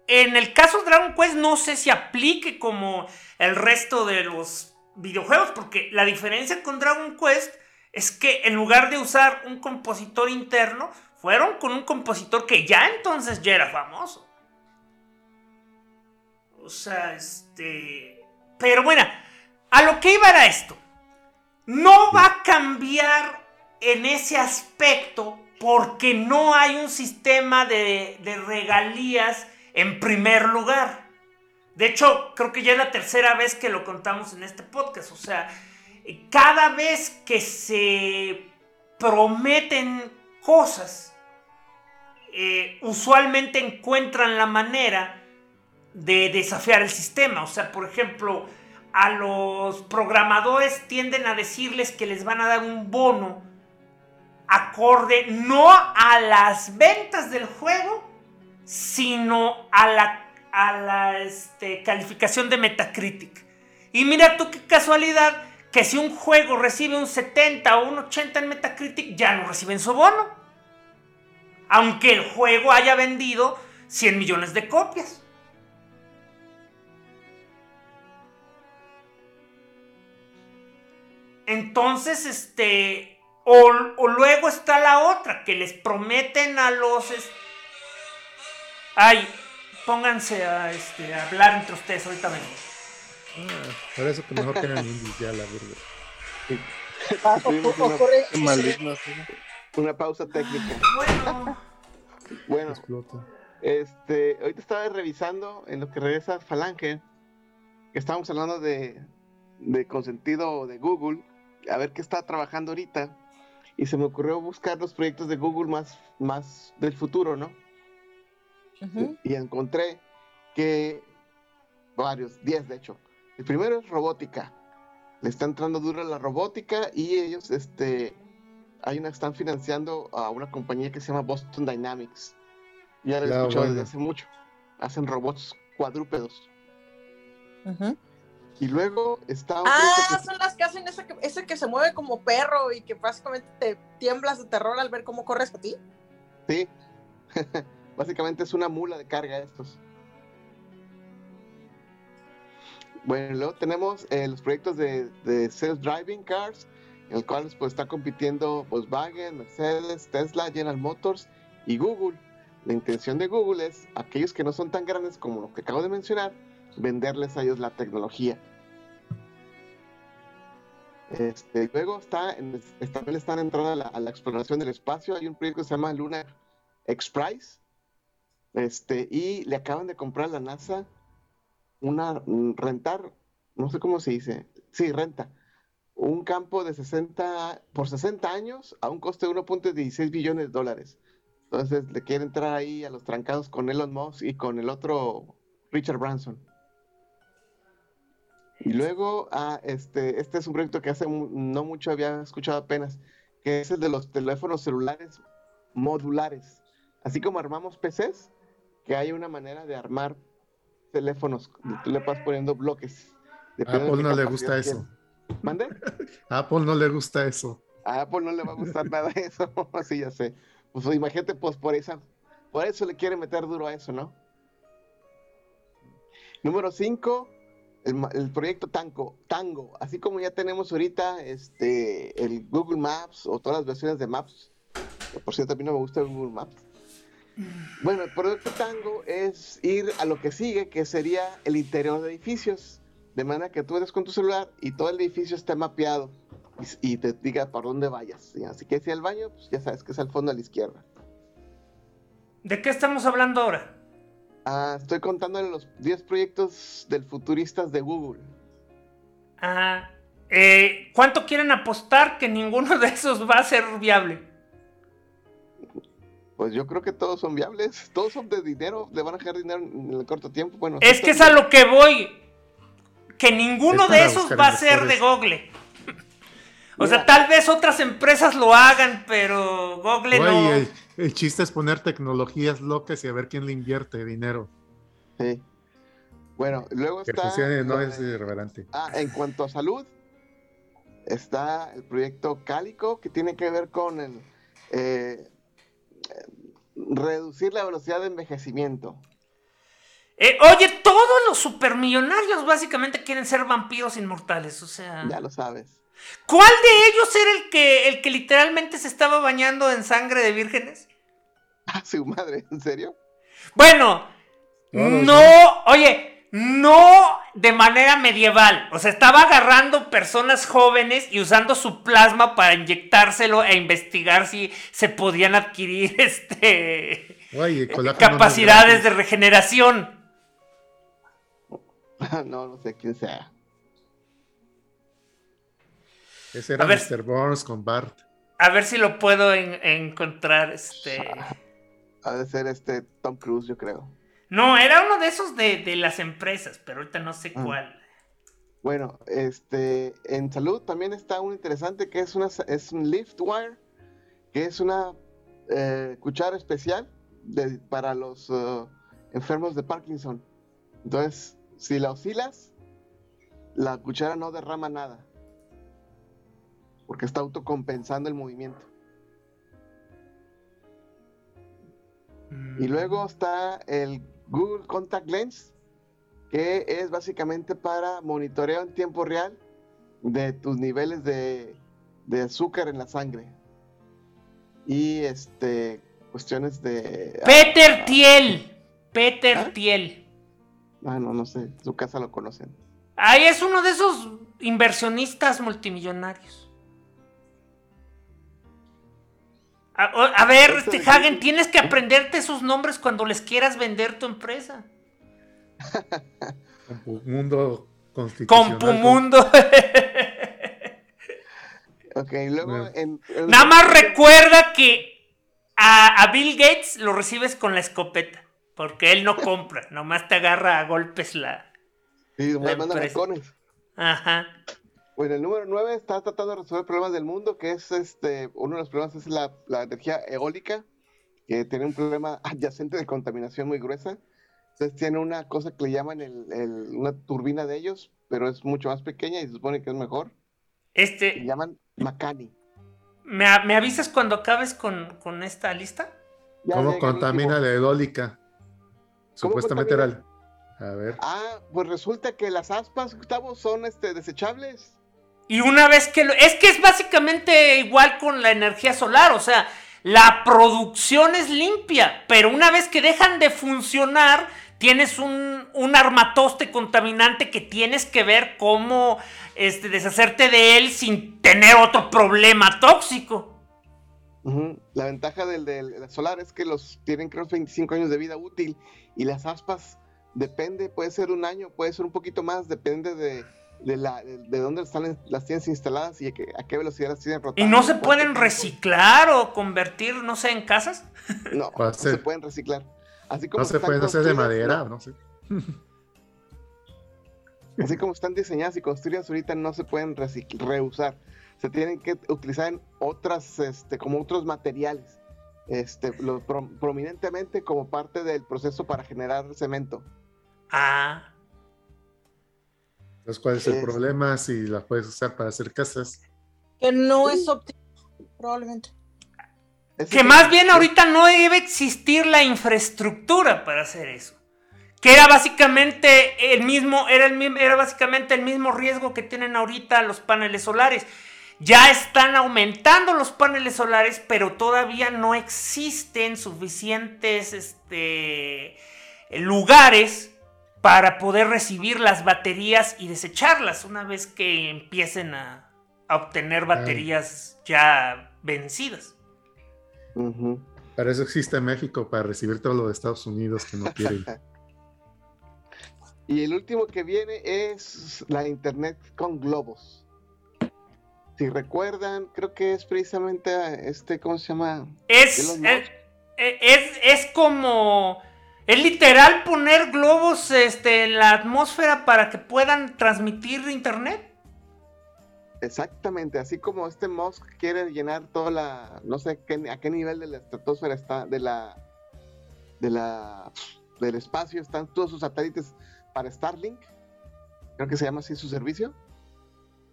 en el caso de Dragon Quest no sé si aplique como el resto de los videojuegos, porque la diferencia con Dragon Quest es que en lugar de usar un compositor interno, fueron con un compositor que ya entonces ya era famoso. O sea, este... Pero bueno, a lo que iba era esto. No va a cambiar en ese aspecto porque no hay un sistema de, de regalías en primer lugar. De hecho, creo que ya es la tercera vez que lo contamos en este podcast. O sea, cada vez que se prometen cosas, eh, usualmente encuentran la manera de desafiar el sistema. O sea, por ejemplo, a los programadores tienden a decirles que les van a dar un bono acorde no a las ventas del juego, sino a la, a la este, calificación de Metacritic. Y mira tú qué casualidad que si un juego recibe un 70 o un 80 en Metacritic, ya no reciben su bono aunque el juego haya vendido 100 millones de copias. Entonces, este, o, luego está la otra, que les prometen a los... ay, pónganse a, este, hablar entre ustedes, ahorita vengo. Ah, por eso que mejor tengan indies ya, la verdad. Una pausa técnica. Bueno. bueno. Este, ahorita estaba revisando en lo que regresa Falange, que estábamos hablando de, de consentido de Google, a ver qué está trabajando ahorita. Y se me ocurrió buscar los proyectos de Google más, más del futuro, ¿no? Y, y encontré que varios, 10 de hecho. El primero es robótica. Le está entrando duro la robótica y ellos, este, hay una que están financiando a una compañía que se llama Boston Dynamics. Ya lo he escuchado desde hace mucho. Hacen robots cuadrúpedos. Y luego está. Ah, son las que hacen ese que, ese que se mueve como perro y que básicamente te tiemblas de terror al ver cómo corres a ti. Sí. básicamente es una mula de carga estos. Bueno, luego tenemos eh, los proyectos de, self-driving cars en el cual pues, está compitiendo Volkswagen, Mercedes, Tesla, General Motors y Google. La intención de Google es, aquellos que no son tan grandes como los que acabo de mencionar, venderles a ellos la tecnología. Este, luego está, también están entrando a la, exploración del espacio. Hay un proyecto que se llama Lunar X Prize. Este, y le acaban de comprar a la NASA una rentar, no sé cómo se dice, sí, renta, un campo de 60 por 60 años a un coste de 1.16 billones de dólares. Entonces le quiere entrar ahí a los trancados con Elon Musk y con el otro Richard Branson. Y luego, ah, este, este es un proyecto que hace no mucho había escuchado apenas, que es el de los teléfonos celulares modulares. Así como armamos PCs, que hay una manera de armar teléfonos. Tú le vas poniendo bloques. A Apple no le gusta eso. ¿Mande? A Apple no le gusta eso. A Apple no le va a gustar nada eso. sí, ya sé. Pues imagínate, pues por esa, por eso le quiere meter duro a eso, ¿no? Número 5, el, proyecto Tango, Tango. Así como ya tenemos ahorita este, el Google Maps o todas las versiones de Maps. por cierto, a mí no me gusta el Google Maps. Bueno, el proyecto Tango es ir a lo que sigue, que sería el interior de edificios de manera que tú eres con tu celular y todo el edificio esté mapeado y, te diga por dónde vayas. Así que si el baño, pues ya sabes que es al fondo a la izquierda. ¿De qué estamos hablando ahora? Ah, estoy contándole los 10 proyectos del futuristas de Google. Ah, eh, ¿cuánto quieren apostar que ninguno de esos va a ser viable? Pues yo creo que todos son viables, todos son de dinero, le van a dejar dinero en el corto tiempo. Bueno, es que es a lo que voy que ninguno de esos va a ser de Google. O sea, tal vez otras empresas lo hagan, pero Google no. El, chiste es poner tecnologías locas y a ver quién le invierte dinero. Sí. Bueno, luego está. no es irrelevante. Ah, en cuanto a salud, está el proyecto Cálico, que tiene que ver con el. Eh, reducir la velocidad de envejecimiento. Eh, oye, todos los supermillonarios básicamente quieren ser vampiros inmortales, o sea. Ya lo sabes. ¿Cuál de ellos era el que, el que literalmente se estaba bañando en sangre de vírgenes? Ah, su madre, ¿en serio? Bueno, no, oye, no de manera medieval. O sea, estaba agarrando personas jóvenes y usando su plasma para inyectárselo e investigar si se podían adquirir este capacidades de regeneración. No, no sé quién sea. Ese era Mr. Burns con Bart. A ver si lo puedo encontrar. Este. Ha de ser este Tom Cruise, yo creo. No, era uno de esos de, las empresas, pero ahorita no sé ah. cuál. Bueno, este, en salud también está un interesante que es, una, es un lift wire, que es una eh, cuchara especial para los uh, enfermos de Parkinson. Entonces, si la oscilas, la cuchara no derrama nada, porque está autocompensando el movimiento. Y luego mm. está el Google Contact Lens, que es básicamente para monitoreo en tiempo real de tus niveles de, azúcar en la sangre. Y este cuestiones de. Peter ah, Thiel. Peter ¿Ah? Thiel. Ah, no, no sé. Su casa lo conocen. Ahí es uno de esos inversionistas multimillonarios. A, ver, este Hagen, tienes que aprenderte esos nombres cuando les quieras vender tu empresa. Compumundo constitucional. Compumundo. ok, luego Nada más recuerda que a, Bill Gates lo recibes con la escopeta. Porque él no compra, nomás te agarra a golpes la. Sí, la manda Ajá. Bueno, el número 9 está tratando de resolver problemas del mundo, que es este, uno de los problemas es la, energía eólica, que tiene un problema adyacente de contaminación muy gruesa. Entonces tiene una cosa que le llaman una turbina de ellos, pero es mucho más pequeña y se supone que es mejor. Este. Le llaman Macani. ¿Me, avisas cuando acabes con, esta lista? ¿Cómo contamina la eólica? Supuestamente era el... A ver. Ah, pues resulta que las aspas, Gustavo, son este, desechables. Y una vez que lo... Es que es básicamente igual con la energía solar, o sea, la producción es limpia, pero una vez que dejan de funcionar, tienes un, un armatoste contaminante que tienes que ver cómo este, deshacerte de él sin tener otro problema tóxico. La ventaja del, del, solar es que los tienen creo 25 años de vida útil y las aspas depende, puede ser un año, puede ser un poquito más, depende de de, la, de dónde están las tienes instaladas y a qué, velocidad las tienen rotando. ¿Y no se pueden reciclar o convertir, no sé, en casas? No, no se pueden reciclar. Así como no se pueden hacer de madera, no, sé. Así como están diseñadas y construidas ahorita no se pueden reusar. Se tienen que utilizar en otras, este, como otros materiales. Este, prominentemente como parte del proceso para generar cemento. Ah. Entonces, ¿cuál es el problema si las puedes usar para hacer casas? Que no es óptimo, probablemente. que más bien ahorita no debe existir la infraestructura para hacer eso. Que era básicamente el mismo, era, el, era básicamente el mismo riesgo que tienen ahorita los paneles solares. Ya están aumentando los paneles solares, pero todavía no existen suficientes este, lugares para poder recibir las baterías y desecharlas una vez que empiecen a, obtener baterías ya vencidas. Para eso existe México, para recibir todo lo de Estados Unidos que no quieren. y el último que viene es la Internet con globos. Si recuerdan, creo que es precisamente este, ¿cómo se llama? Es, es, es, es como es literal poner globos este, en la atmósfera para que puedan transmitir internet. Exactamente, así como este Musk quiere llenar toda la, no sé a qué nivel de la estratosfera está, de la, de la, del espacio están todos sus satélites para Starlink, creo que se llama así su servicio.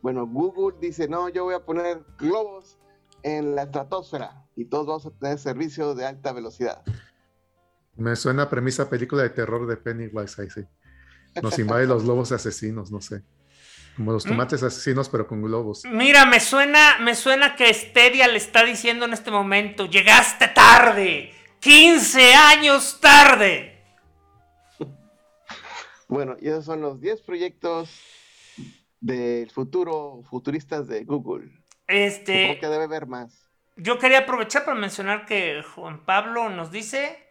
Bueno, Google dice, no, yo voy a poner globos en la estratosfera y todos vamos a tener servicio de alta velocidad. Me suena a premisa película de terror de Pennywise ahí sí. Nos invade los globos asesinos, no sé. Como los mm. tomates asesinos, pero con globos. Mira, me suena, me suena que Stadia le está diciendo en este momento: llegaste tarde. 15 años tarde. Bueno, y esos son los 10 proyectos del futuro, futuristas de Google. Este. Supongo que debe haber más. Yo quería aprovechar para mencionar que Juan Pablo nos dice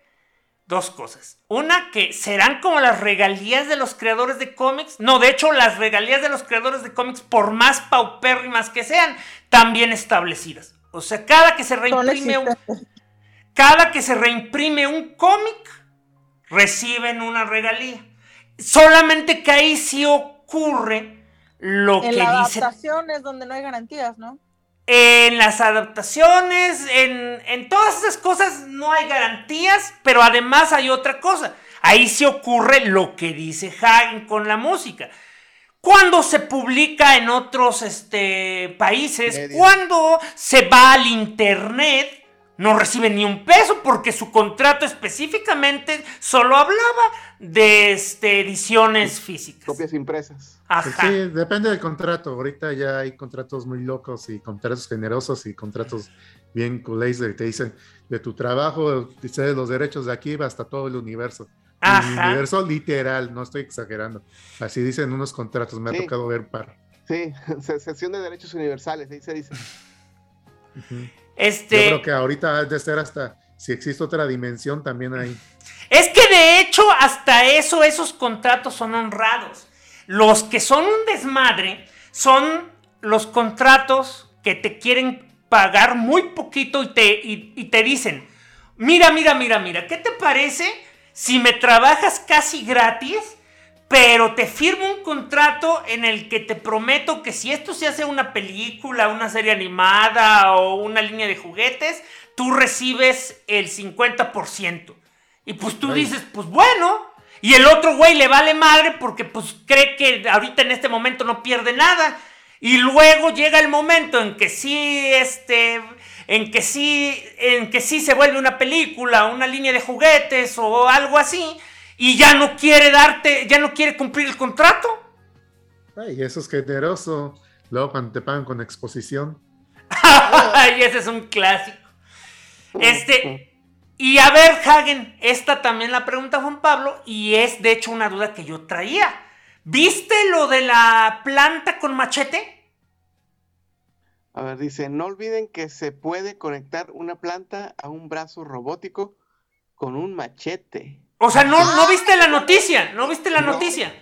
dos cosas. Una, que serán como las regalías de los creadores de cómics. No, de hecho, las regalías de los creadores de cómics, por más paupérrimas que sean, también establecidas. O sea, cada que se reimprime un, cada que se reimprime un cómic, reciben una regalía. Solamente que ahí sí ocurre lo En que dice adaptación es donde no hay garantías, ¿no? En las adaptaciones, en, en todas esas cosas no hay garantías, pero además hay otra cosa. Ahí se ocurre lo que dice Hagen con la música. Cuando se publica en otros este, países, cuando se va al internet, no recibe ni un peso porque su contrato específicamente solo hablaba de este, ediciones físicas. Copias impresas. Ajá. Pues Sí, depende del contrato. Ahorita ya hay contratos muy locos y contratos generosos y contratos bien culés de que te dicen de tu trabajo, dice los derechos de aquí va hasta todo el universo. El Ajá. universo literal, no estoy exagerando. Así dicen unos contratos, me ha tocado ver par. Sí, se- sesión de derechos universales, ahí se dice. Ujú. Yo Este, creo que ahorita ha de ser hasta, si existe otra dimensión, también hay. Es que de hecho, hasta eso, esos contratos son honrados. Los que son un desmadre son los contratos que te quieren pagar muy poquito y te, y, y te dicen, mira, mira, mira, mira, ¿qué te parece si me trabajas casi gratis? Pero te firmo un contrato en el que te prometo que si esto se hace una película, una serie animada o una línea de juguetes, tú recibes el 50%. Y pues tú dices, pues bueno. Y el otro güey le vale madre porque pues cree que ahorita en este momento no pierde nada. Y luego llega el momento en que sí, este, en que sí, en que sí se vuelve una película, una línea de juguetes o algo así. Y ya no quiere darte, ya no quiere cumplir el contrato. Ay, eso es generoso. Luego cuando te pagan con exposición. y ese es un clásico. Este, y a ver, Hagen, esta también la pregunta Juan Pablo, y es de hecho una duda que yo traía. ¿Viste lo de la planta con machete? A ver, dice, no olviden que se puede conectar una planta a un brazo robótico con un machete. O sea, no, no viste la noticia, no viste la No. noticia.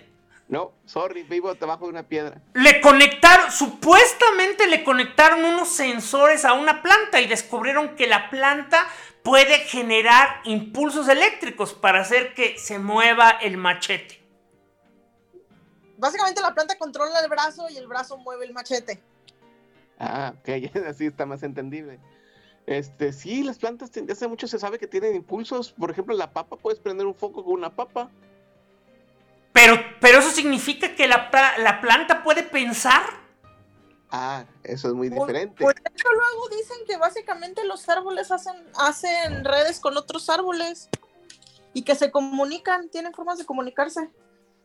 No, sorry, vivo debajo de una piedra. Le conectaron, supuestamente le conectaron unos sensores a una planta y descubrieron que la planta puede generar impulsos eléctricos para hacer que se mueva el machete. Básicamente la planta controla el brazo y el brazo mueve el machete. Ah, ok, así está más entendible. Este, sí, las plantas desde hace mucho se sabe que tienen impulsos. Por ejemplo, la papa, puedes prender un foco con una papa. Pero, pero eso significa que la, pla- la planta puede pensar. Ah, eso es muy diferente. Pues de hecho luego dicen que básicamente los árboles hacen, hacen redes con otros árboles y que se comunican, tienen formas de comunicarse.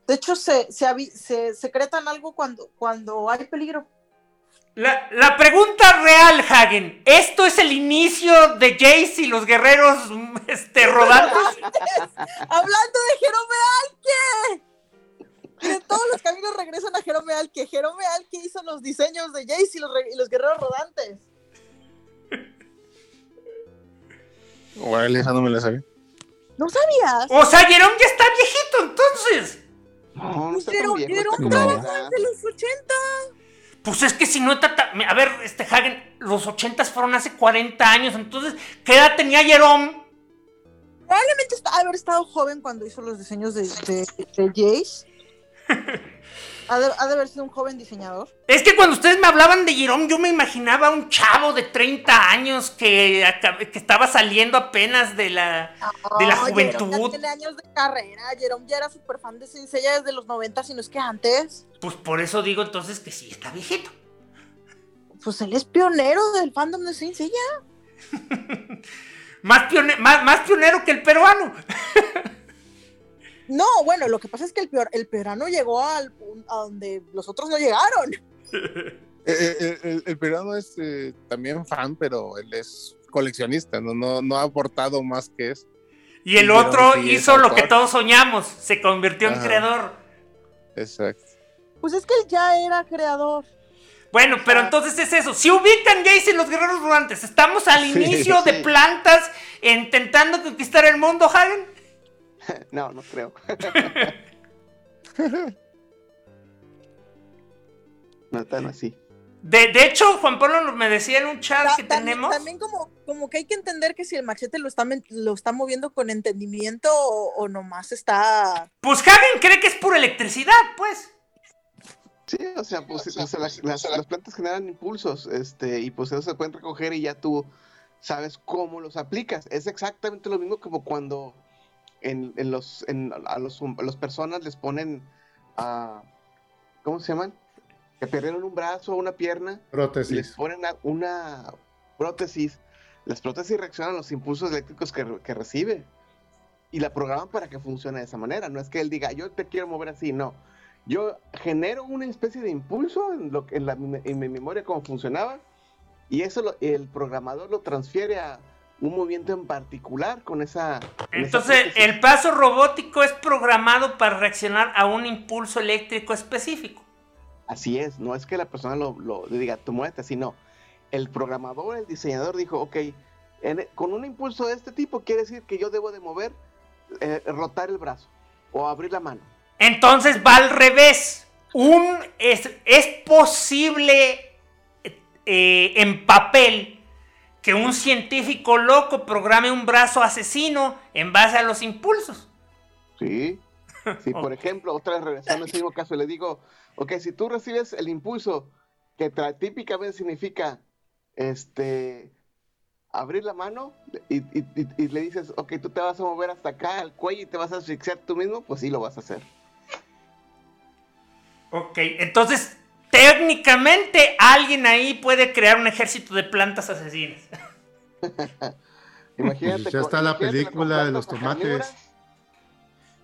De hecho, se, se, se secretan algo cuando, cuando hay peligro. La, la pregunta real, Hagen, ¿esto es el inicio de Jace y los guerreros este, rodantes? Hablando de Jerome Alque. Miren, todos los caminos regresan a Jerome Alque. Jerome Alque hizo los diseños de Jace y los, y los guerreros rodantes. Órale, esa no me la sabía. ¿No sabías? O sea, Jerome ya está viejito entonces. No, no está Pero tan viejo, desde los 80. Pues es que si no está tan- A ver, este Hagen, los 80 fueron hace 40 años, entonces, ¿qué edad tenía Jerome? Probablemente de haber estado joven cuando hizo los diseños de, de, de Jace. Ha de, ha de haber sido un joven diseñador. Es que cuando ustedes me hablaban de Jerome, yo me imaginaba un chavo de 30 años que, estaba saliendo apenas de la, de la juventud. Jerome ya tiene años de carrera. Jerome ya era súper fan de Seiya desde los 90, si no es que antes. Pues por eso digo entonces que sí está viejito. Pues él es pionero del fandom de. Más, pione- más, más pionero que el peruano. No, bueno, lo que pasa es que el, peor, el peruano llegó al, a donde los otros no llegaron. Eh, eh, el, el peruano es eh, también fan, pero él es coleccionista, no, no, no ha aportado más que eso. Y el otro sí hizo lo que todos soñamos, se convirtió en creador. Exacto. Pues es que él ya era creador. Bueno, pero entonces es eso. Si ubican Jace los guerreros rodantes, estamos al inicio de plantas intentando conquistar el mundo, Hagen. No, no creo. no tan así. De, de, hecho, Juan Pablo me decía en un chat que también, tenemos. También como, como que hay que entender que si el machete lo está, lo está moviendo con entendimiento o, o nomás está. Pues Hagen cree que es pura electricidad, pues. Sí, o sea, pues, o sea, las, las, las, plantas generan impulsos, este, y pues ellos se pueden recoger y ya tú sabes cómo los aplicas. Es exactamente lo mismo como cuando en, en los, en, a, los, a las personas les ponen, uh, ¿cómo se llaman? Que perdieron un brazo o una pierna. Prótesis. Les ponen una, prótesis. Las prótesis reaccionan a los impulsos eléctricos que, que recibe. Y la programan para que funcione de esa manera. No es que él diga, yo te quiero mover así, no yo genero una especie de impulso en, lo, en, la, en mi memoria cómo funcionaba y eso lo, el programador lo transfiere a un movimiento en particular con esa... Entonces, esa el paso robótico es programado para reaccionar a un impulso eléctrico específico. Así es, no es que la persona lo, diga, tú muévete así, no. El programador, el diseñador dijo, ok, en, con un impulso de este tipo quiere decir que yo debo de mover, eh, rotar el brazo o abrir la mano. Entonces va al revés. Un, es, es posible eh, en papel que un científico loco programe un brazo asesino en base a los impulsos. Sí. Si, por ejemplo, otra vez regresando al mismo caso, le digo, ok, si tú recibes el impulso que típicamente significa este abrir la mano y, y, y, le dices, ok, tú te vas a mover hasta acá al cuello y te vas a asfixiar tú mismo, pues sí lo vas a hacer. Ok, entonces técnicamente alguien ahí puede crear un ejército de plantas asesinas. imagínate. Ya está la película de los tomates.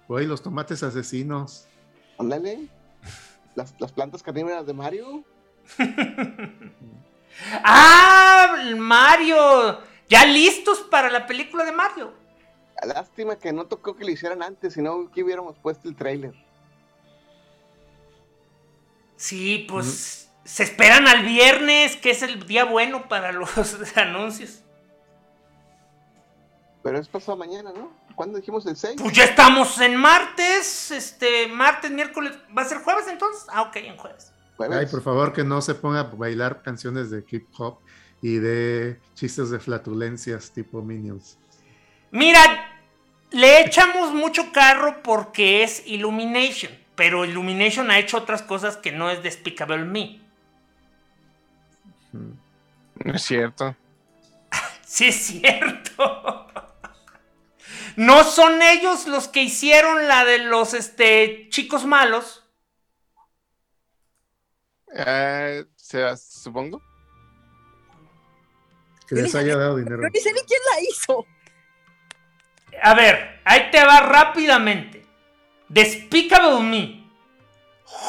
Güey, los tomates asesinos. Ándale. Las, las plantas carnívoras de Mario. ¡Ah! Mario. Ya listos para la película de Mario. Lástima que no tocó que lo hicieran antes, sino que hubiéramos puesto el trailer. Sí, pues mm. se esperan al viernes, que es el día bueno para los anuncios. Pero es pasado mañana, ¿no? ¿Cuándo dijimos el 6? Pues ya estamos en martes, este, martes, miércoles, ¿va a ser jueves entonces? Ah, ok, en jueves. ¿Jueves? Ay, por favor, que no se ponga a bailar canciones de hip hop y de chistes de flatulencias tipo Minions. Mira, le echamos mucho carro porque es Illumination, pero Illumination ha hecho otras cosas que no es Despicable Me. No es cierto. sí es cierto. ¿No son ellos los que hicieron la de los este, chicos malos? Eh, sea, supongo. Que les haya dado dinero. Pero ni sé ni quién la hizo. A ver, ahí te va rápidamente. Despicable Me.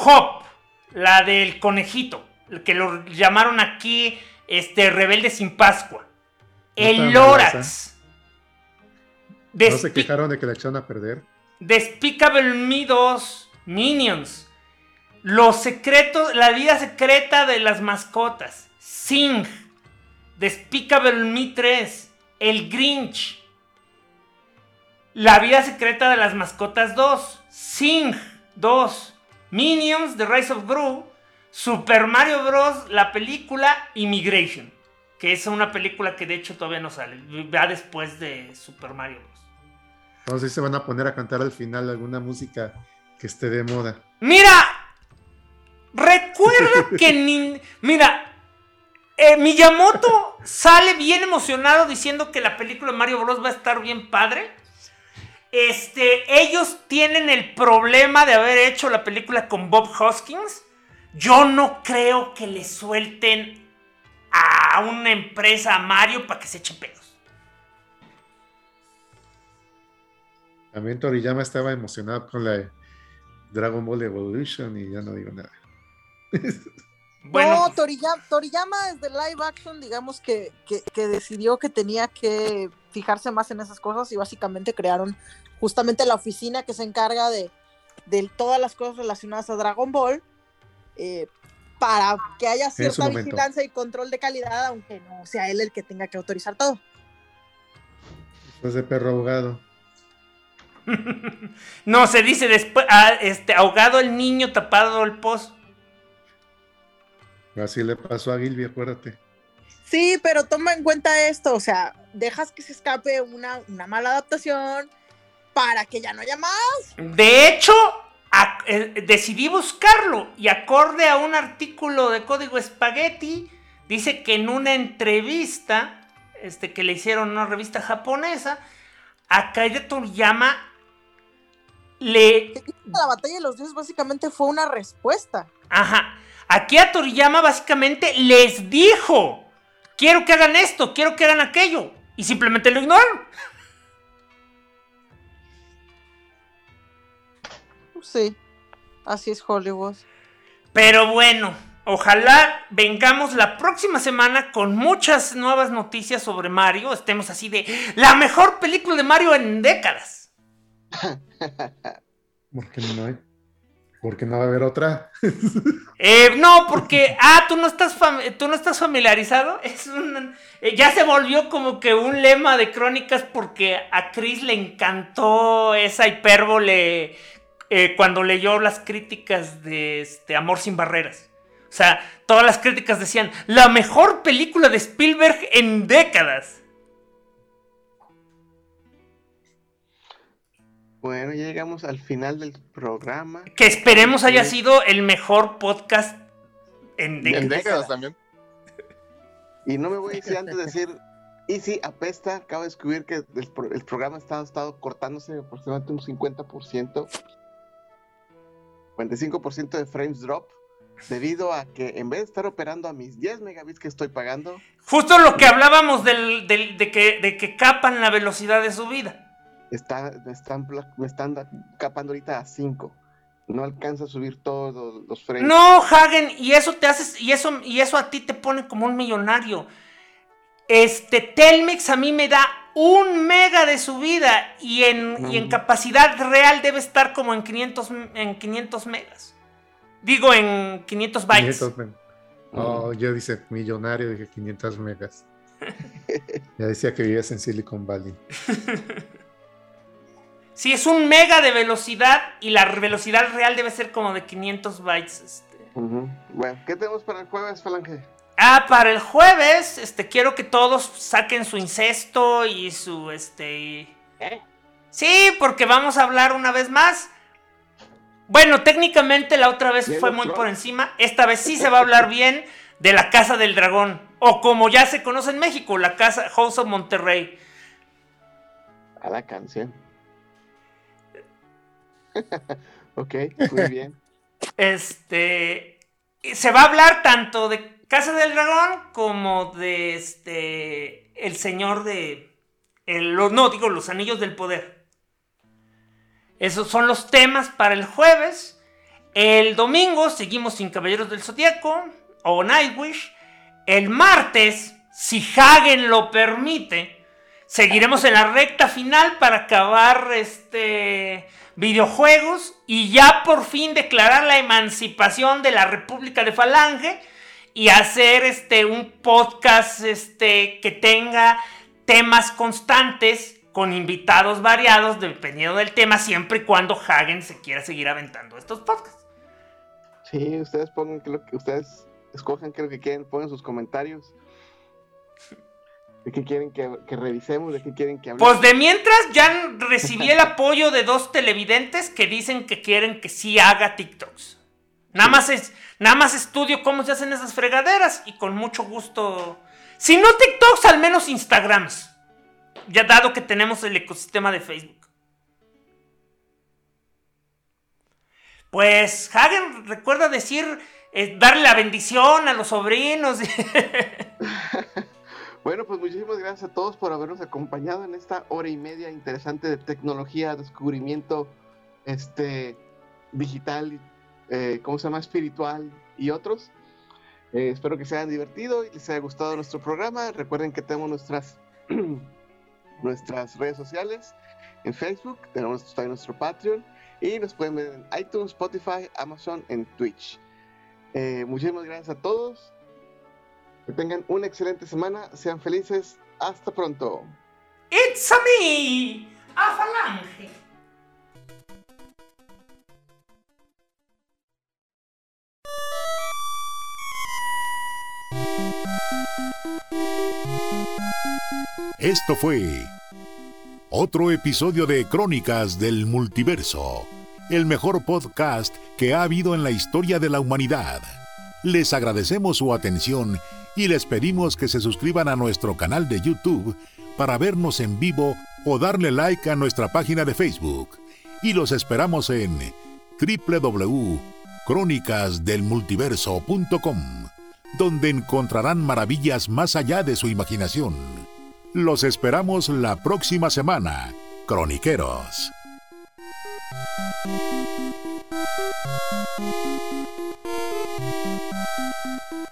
Hop, la del conejito, que lo llamaron aquí este rebelde sin Pascua. El Lorax. ¿No se quejaron de que la echaron a perder? Despicable Me 2, Minions. Los secretos, la vida secreta de las mascotas. Sing. Despicable Me 3. El Grinch. La vida secreta de las mascotas 2. Sing 2. Minions, The Rise of Gru. Super Mario Bros. La película Immigration. Que es una película que de hecho todavía no sale. Va después de Super Mario Bros. Entonces se van a poner a cantar al final alguna música que esté de moda. Mira, recuerda que ni, mira, eh, Miyamoto sale bien emocionado diciendo que la película de Mario Bros va a estar bien padre. Este, ellos tienen el problema de haber hecho la película con Bob Hoskins. Yo no creo que le suelten a una empresa a Mario para que se eche pedos. También Toriyama estaba emocionado con la Dragon Ball Evolution y ya no digo nada. bueno. No, Toriyama, Toriyama desde live action, digamos que, que, que, decidió que tenía que fijarse más en esas cosas y básicamente crearon justamente la oficina que se encarga de, de todas las cosas relacionadas a Dragon Ball, eh, para que haya cierta vigilancia y control de calidad, aunque no sea él el que tenga que autorizar todo. Después de perro ahogado. no, se dice después, ah, este, ahogado el niño, tapado el pozo. Así le pasó a Gilby, acuérdate. Sí, pero toma en cuenta esto, o sea, dejas que se escape una, una mala adaptación para que ya no haya más. De hecho, eh, decidí buscarlo y acorde a un artículo de Código Spaghetti, dice que en una entrevista este, que le hicieron a una revista japonesa, Akira Toriyama le... La batalla de los dioses básicamente fue una respuesta. Ajá. Akira Toriyama básicamente les dijo, quiero que hagan esto, quiero que hagan aquello. Y simplemente lo ignoraron. Sí, así es Hollywood. Pero bueno, ojalá vengamos la próxima semana con muchas nuevas noticias sobre Mario. Estemos así de la mejor película de Mario en décadas. Porque no hay. Porque no va a haber otra. Eh, no, porque, ah, tú no estás, tú no estás familiarizado. Es un, eh, ya se volvió como que un lema de crónicas porque a Chris le encantó esa hipérbole eh, cuando leyó las críticas de este, Amor sin Barreras. O sea, todas las críticas decían, la mejor película de Spielberg en décadas. Bueno, ya llegamos al final del programa. Que esperemos haya sido el mejor podcast en décadas. En décadas también. Y no me voy a decir antes de decir, y sí, apesta, acabo de descubrir que el, programa ha estado cortándose aproximadamente un 50%. 55% de frames drop debido a que en vez de estar operando a mis 10 megabits que estoy pagando. Justo lo que hablábamos del, de, que, de que capan la velocidad de su vida. Está, me, están, me están capando ahorita a 5. No alcanza a subir todos los frames. No, Hagen, y eso te haces, y eso, y eso a ti te pone como un millonario. Este Telmex a mí me da un mega de subida y en, y en capacidad real debe estar como en 500, en 500 megas. Digo en 500 bytes. Oh, yo dice millonario, dije 500 megas. ya decía que vivías en Silicon Valley. sí, es un mega de velocidad y la velocidad real debe ser como de 500 bytes. Este. Bueno, ¿qué tenemos para el jueves, Falange? Ah, para el jueves, este, quiero que todos saquen su incesto y su, este... ¿Eh? Sí, porque vamos a hablar una vez más. Bueno, técnicamente la otra vez fue muy por encima. Esta vez sí se va a hablar bien de la Casa del Dragón. O como ya se conoce en México, la Casa House of Monterrey. A la canción. ok, muy bien. Este. Se va a hablar tanto de Casa del Dragón como de este El Señor de el, no digo los Anillos del Poder. Esos son los temas para el jueves. El domingo seguimos sin Caballeros del Zodíaco o Nightwish. El martes, si Hagen lo permite, seguiremos en la recta final para acabar este videojuegos y ya por fin declarar la emancipación de la República de Falange y hacer este, un podcast este, que tenga temas constantes con invitados variados dependiendo del tema, siempre y cuando Hagen se quiera seguir aventando estos podcasts. Sí, ustedes pongan lo que ustedes escojan lo que quieren, pongan sus comentarios. ¿De qué quieren que, revisemos? ¿De qué quieren que hablemos? Pues de mientras ya recibí el apoyo de dos televidentes que dicen que quieren que sí haga TikToks. Nada más es, nada más estudio cómo se hacen esas fregaderas y con mucho gusto. Si no TikToks, al menos Instagrams. Ya dado que tenemos el ecosistema de Facebook. Pues Hagen recuerda decir, eh, darle la bendición a los sobrinos. bueno, pues muchísimas gracias a todos por habernos acompañado en esta hora y media interesante de tecnología, descubrimiento este, digital eh, ¿cómo se llama? Espiritual y otros. Eh, espero que se hayan divertido y les haya gustado nuestro programa. Recuerden que tenemos nuestras nuestras redes sociales. En Facebook tenemos también nuestro Patreon y nos pueden ver en iTunes, Spotify, Amazon, en Twitch. Eh, muchísimas gracias a todos. Que tengan una excelente semana. Sean felices. Hasta pronto. It's a me, a Falange. Esto fue otro episodio de Crónicas del Multiverso, el mejor podcast que ha habido en la historia de la humanidad. Les agradecemos su atención y les pedimos que se suscriban a nuestro canal de YouTube para vernos en vivo o darle like a nuestra página de Facebook. Y los esperamos en www.crónicasdelmultiverso.com, donde encontrarán maravillas más allá de su imaginación. Los esperamos la próxima semana, croniqueros. you